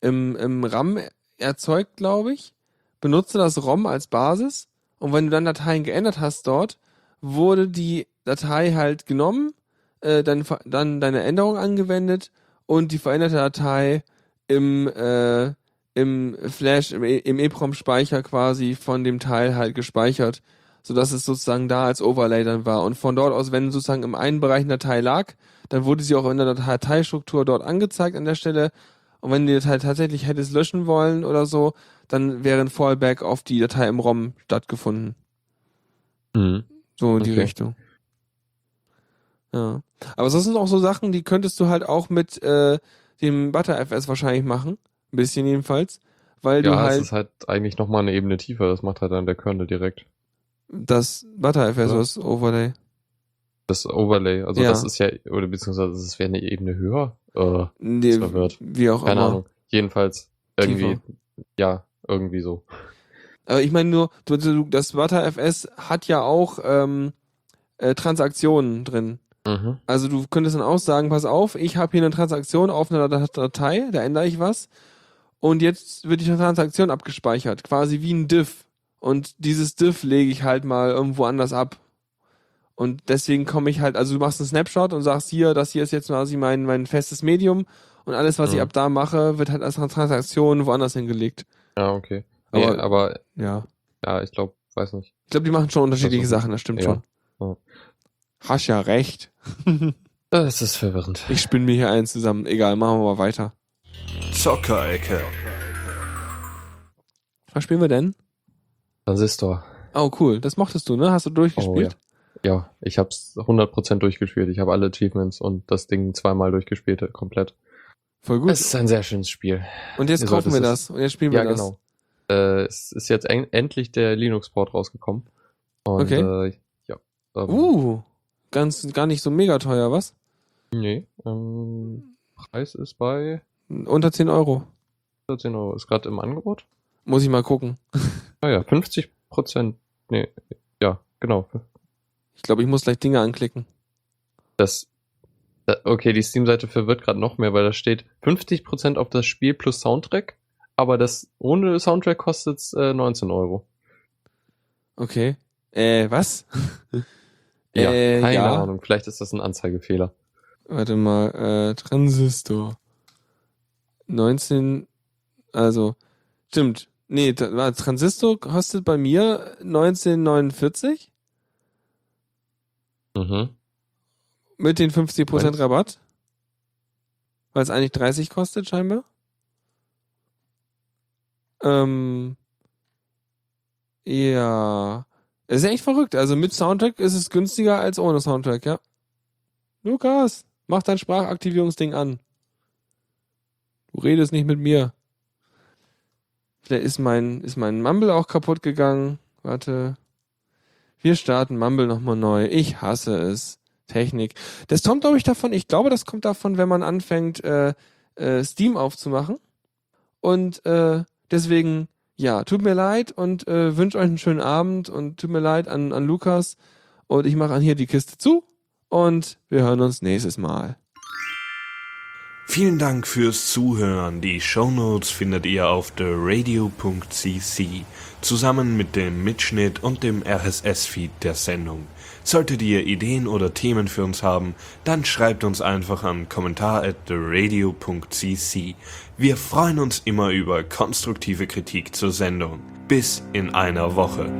im, im RAM erzeugt, glaube ich, benutzte das ROM als Basis und wenn du dann Dateien geändert hast dort, wurde die Datei halt genommen, äh, dann, dann deine Änderung angewendet und die veränderte Datei im, äh, im Flash, im, im EEPROM-Speicher quasi von dem Teil halt gespeichert, sodass es sozusagen da als Overlay dann war. Und von dort aus, wenn sozusagen im einen Bereich eine Datei lag, dann wurde sie auch in der Dateistruktur dort angezeigt an der Stelle. Und wenn du die Datei tatsächlich hättest löschen wollen oder so, dann wäre ein Fallback auf die Datei im ROM stattgefunden. Mhm. So in die okay. Richtung. Ja. Aber das sind auch so Sachen, die könntest du halt auch mit äh, dem ButterFS wahrscheinlich machen. Ein bisschen jedenfalls. Weil ja, du halt. Ja, es ist halt eigentlich nochmal eine Ebene tiefer. Das macht halt dann der Kernel direkt. Das ButterFS, was Overlay. Das Overlay, also ja. das ist ja, oder beziehungsweise das wäre eine Ebene höher. Äh, nee, verwirrt. Wie auch Keine immer. Ahnung. Jedenfalls irgendwie, tiefer. ja, irgendwie so. Aber ich meine nur, das ButterFS hat ja auch ähm, äh, Transaktionen drin. Mhm. Also du könntest dann auch sagen, pass auf, ich habe hier eine Transaktion auf einer Datei, da ändere ich was. Und jetzt wird die Transaktion abgespeichert, quasi wie ein Diff. Und dieses Diff lege ich halt mal irgendwo anders ab. Und deswegen komme ich halt, also du machst einen Snapshot und sagst hier, das hier ist jetzt quasi mein, mein festes Medium und alles, was mhm. ich ab da mache, wird halt als Transaktion woanders hingelegt. Ja, okay. Nee, aber, aber ja. Ja, ich glaube, weiß nicht. Ich glaube, die machen schon unterschiedliche also, Sachen, das stimmt ja. schon. Ja. Hast ja recht. das ist verwirrend. Ich spinne mir hier einen zusammen. Egal, machen wir mal weiter. Zockerecke. Was spielen wir denn? Transistor. Oh, cool. Das mochtest du, ne? Hast du durchgespielt? Oh, ja. ja, ich hab's 100% durchgespielt. Ich habe alle Achievements und das Ding zweimal durchgespielt, komplett. Voll gut. Es ist ein sehr schönes Spiel. Und jetzt Ihr kaufen wir das. Und jetzt spielen wir ja, das. Ja, genau. Äh, es ist jetzt endlich der Linux-Port rausgekommen. Und, okay. Äh, ja. Ähm, uh, ganz, gar nicht so mega teuer, was? Nee. Ähm, Preis ist bei... Unter 10 Euro. Unter 10 Euro. Ist gerade im Angebot? Muss ich mal gucken. Ah ja, 50 Prozent. Nee, ja, genau. Ich glaube, ich muss gleich Dinge anklicken. Das, okay, die Steam-Seite verwirrt gerade noch mehr, weil da steht 50% auf das Spiel plus Soundtrack, aber das ohne Soundtrack kostet äh, 19 Euro. Okay. Äh, was? *laughs* ja, äh, keine ja. Ahnung. Vielleicht ist das ein Anzeigefehler. Warte mal, äh, Transistor. 19, also, stimmt. Nee, Transistor kostet bei mir 1949. Mhm. Mit den 50% Moment. Rabatt. Weil es eigentlich 30 kostet, scheinbar. Ähm, ja. Es ist echt verrückt. Also mit Soundtrack ist es günstiger als ohne Soundtrack, ja. Lukas, mach dein Sprachaktivierungsding an. Du redest nicht mit mir. Vielleicht ist mein, ist mein Mumble auch kaputt gegangen. Warte. Wir starten Mumble nochmal neu. Ich hasse es. Technik. Das kommt, glaube ich, davon, ich glaube, das kommt davon, wenn man anfängt, äh, äh, Steam aufzumachen. Und äh, deswegen, ja, tut mir leid und äh, wünsche euch einen schönen Abend und tut mir leid an, an Lukas. Und ich mache an hier die Kiste zu und wir hören uns nächstes Mal. Vielen Dank fürs Zuhören. Die Shownotes findet ihr auf theradio.cc zusammen mit dem Mitschnitt und dem RSS-Feed der Sendung. Solltet ihr Ideen oder Themen für uns haben, dann schreibt uns einfach an kommentar at theradio.cc. Wir freuen uns immer über konstruktive Kritik zur Sendung. Bis in einer Woche.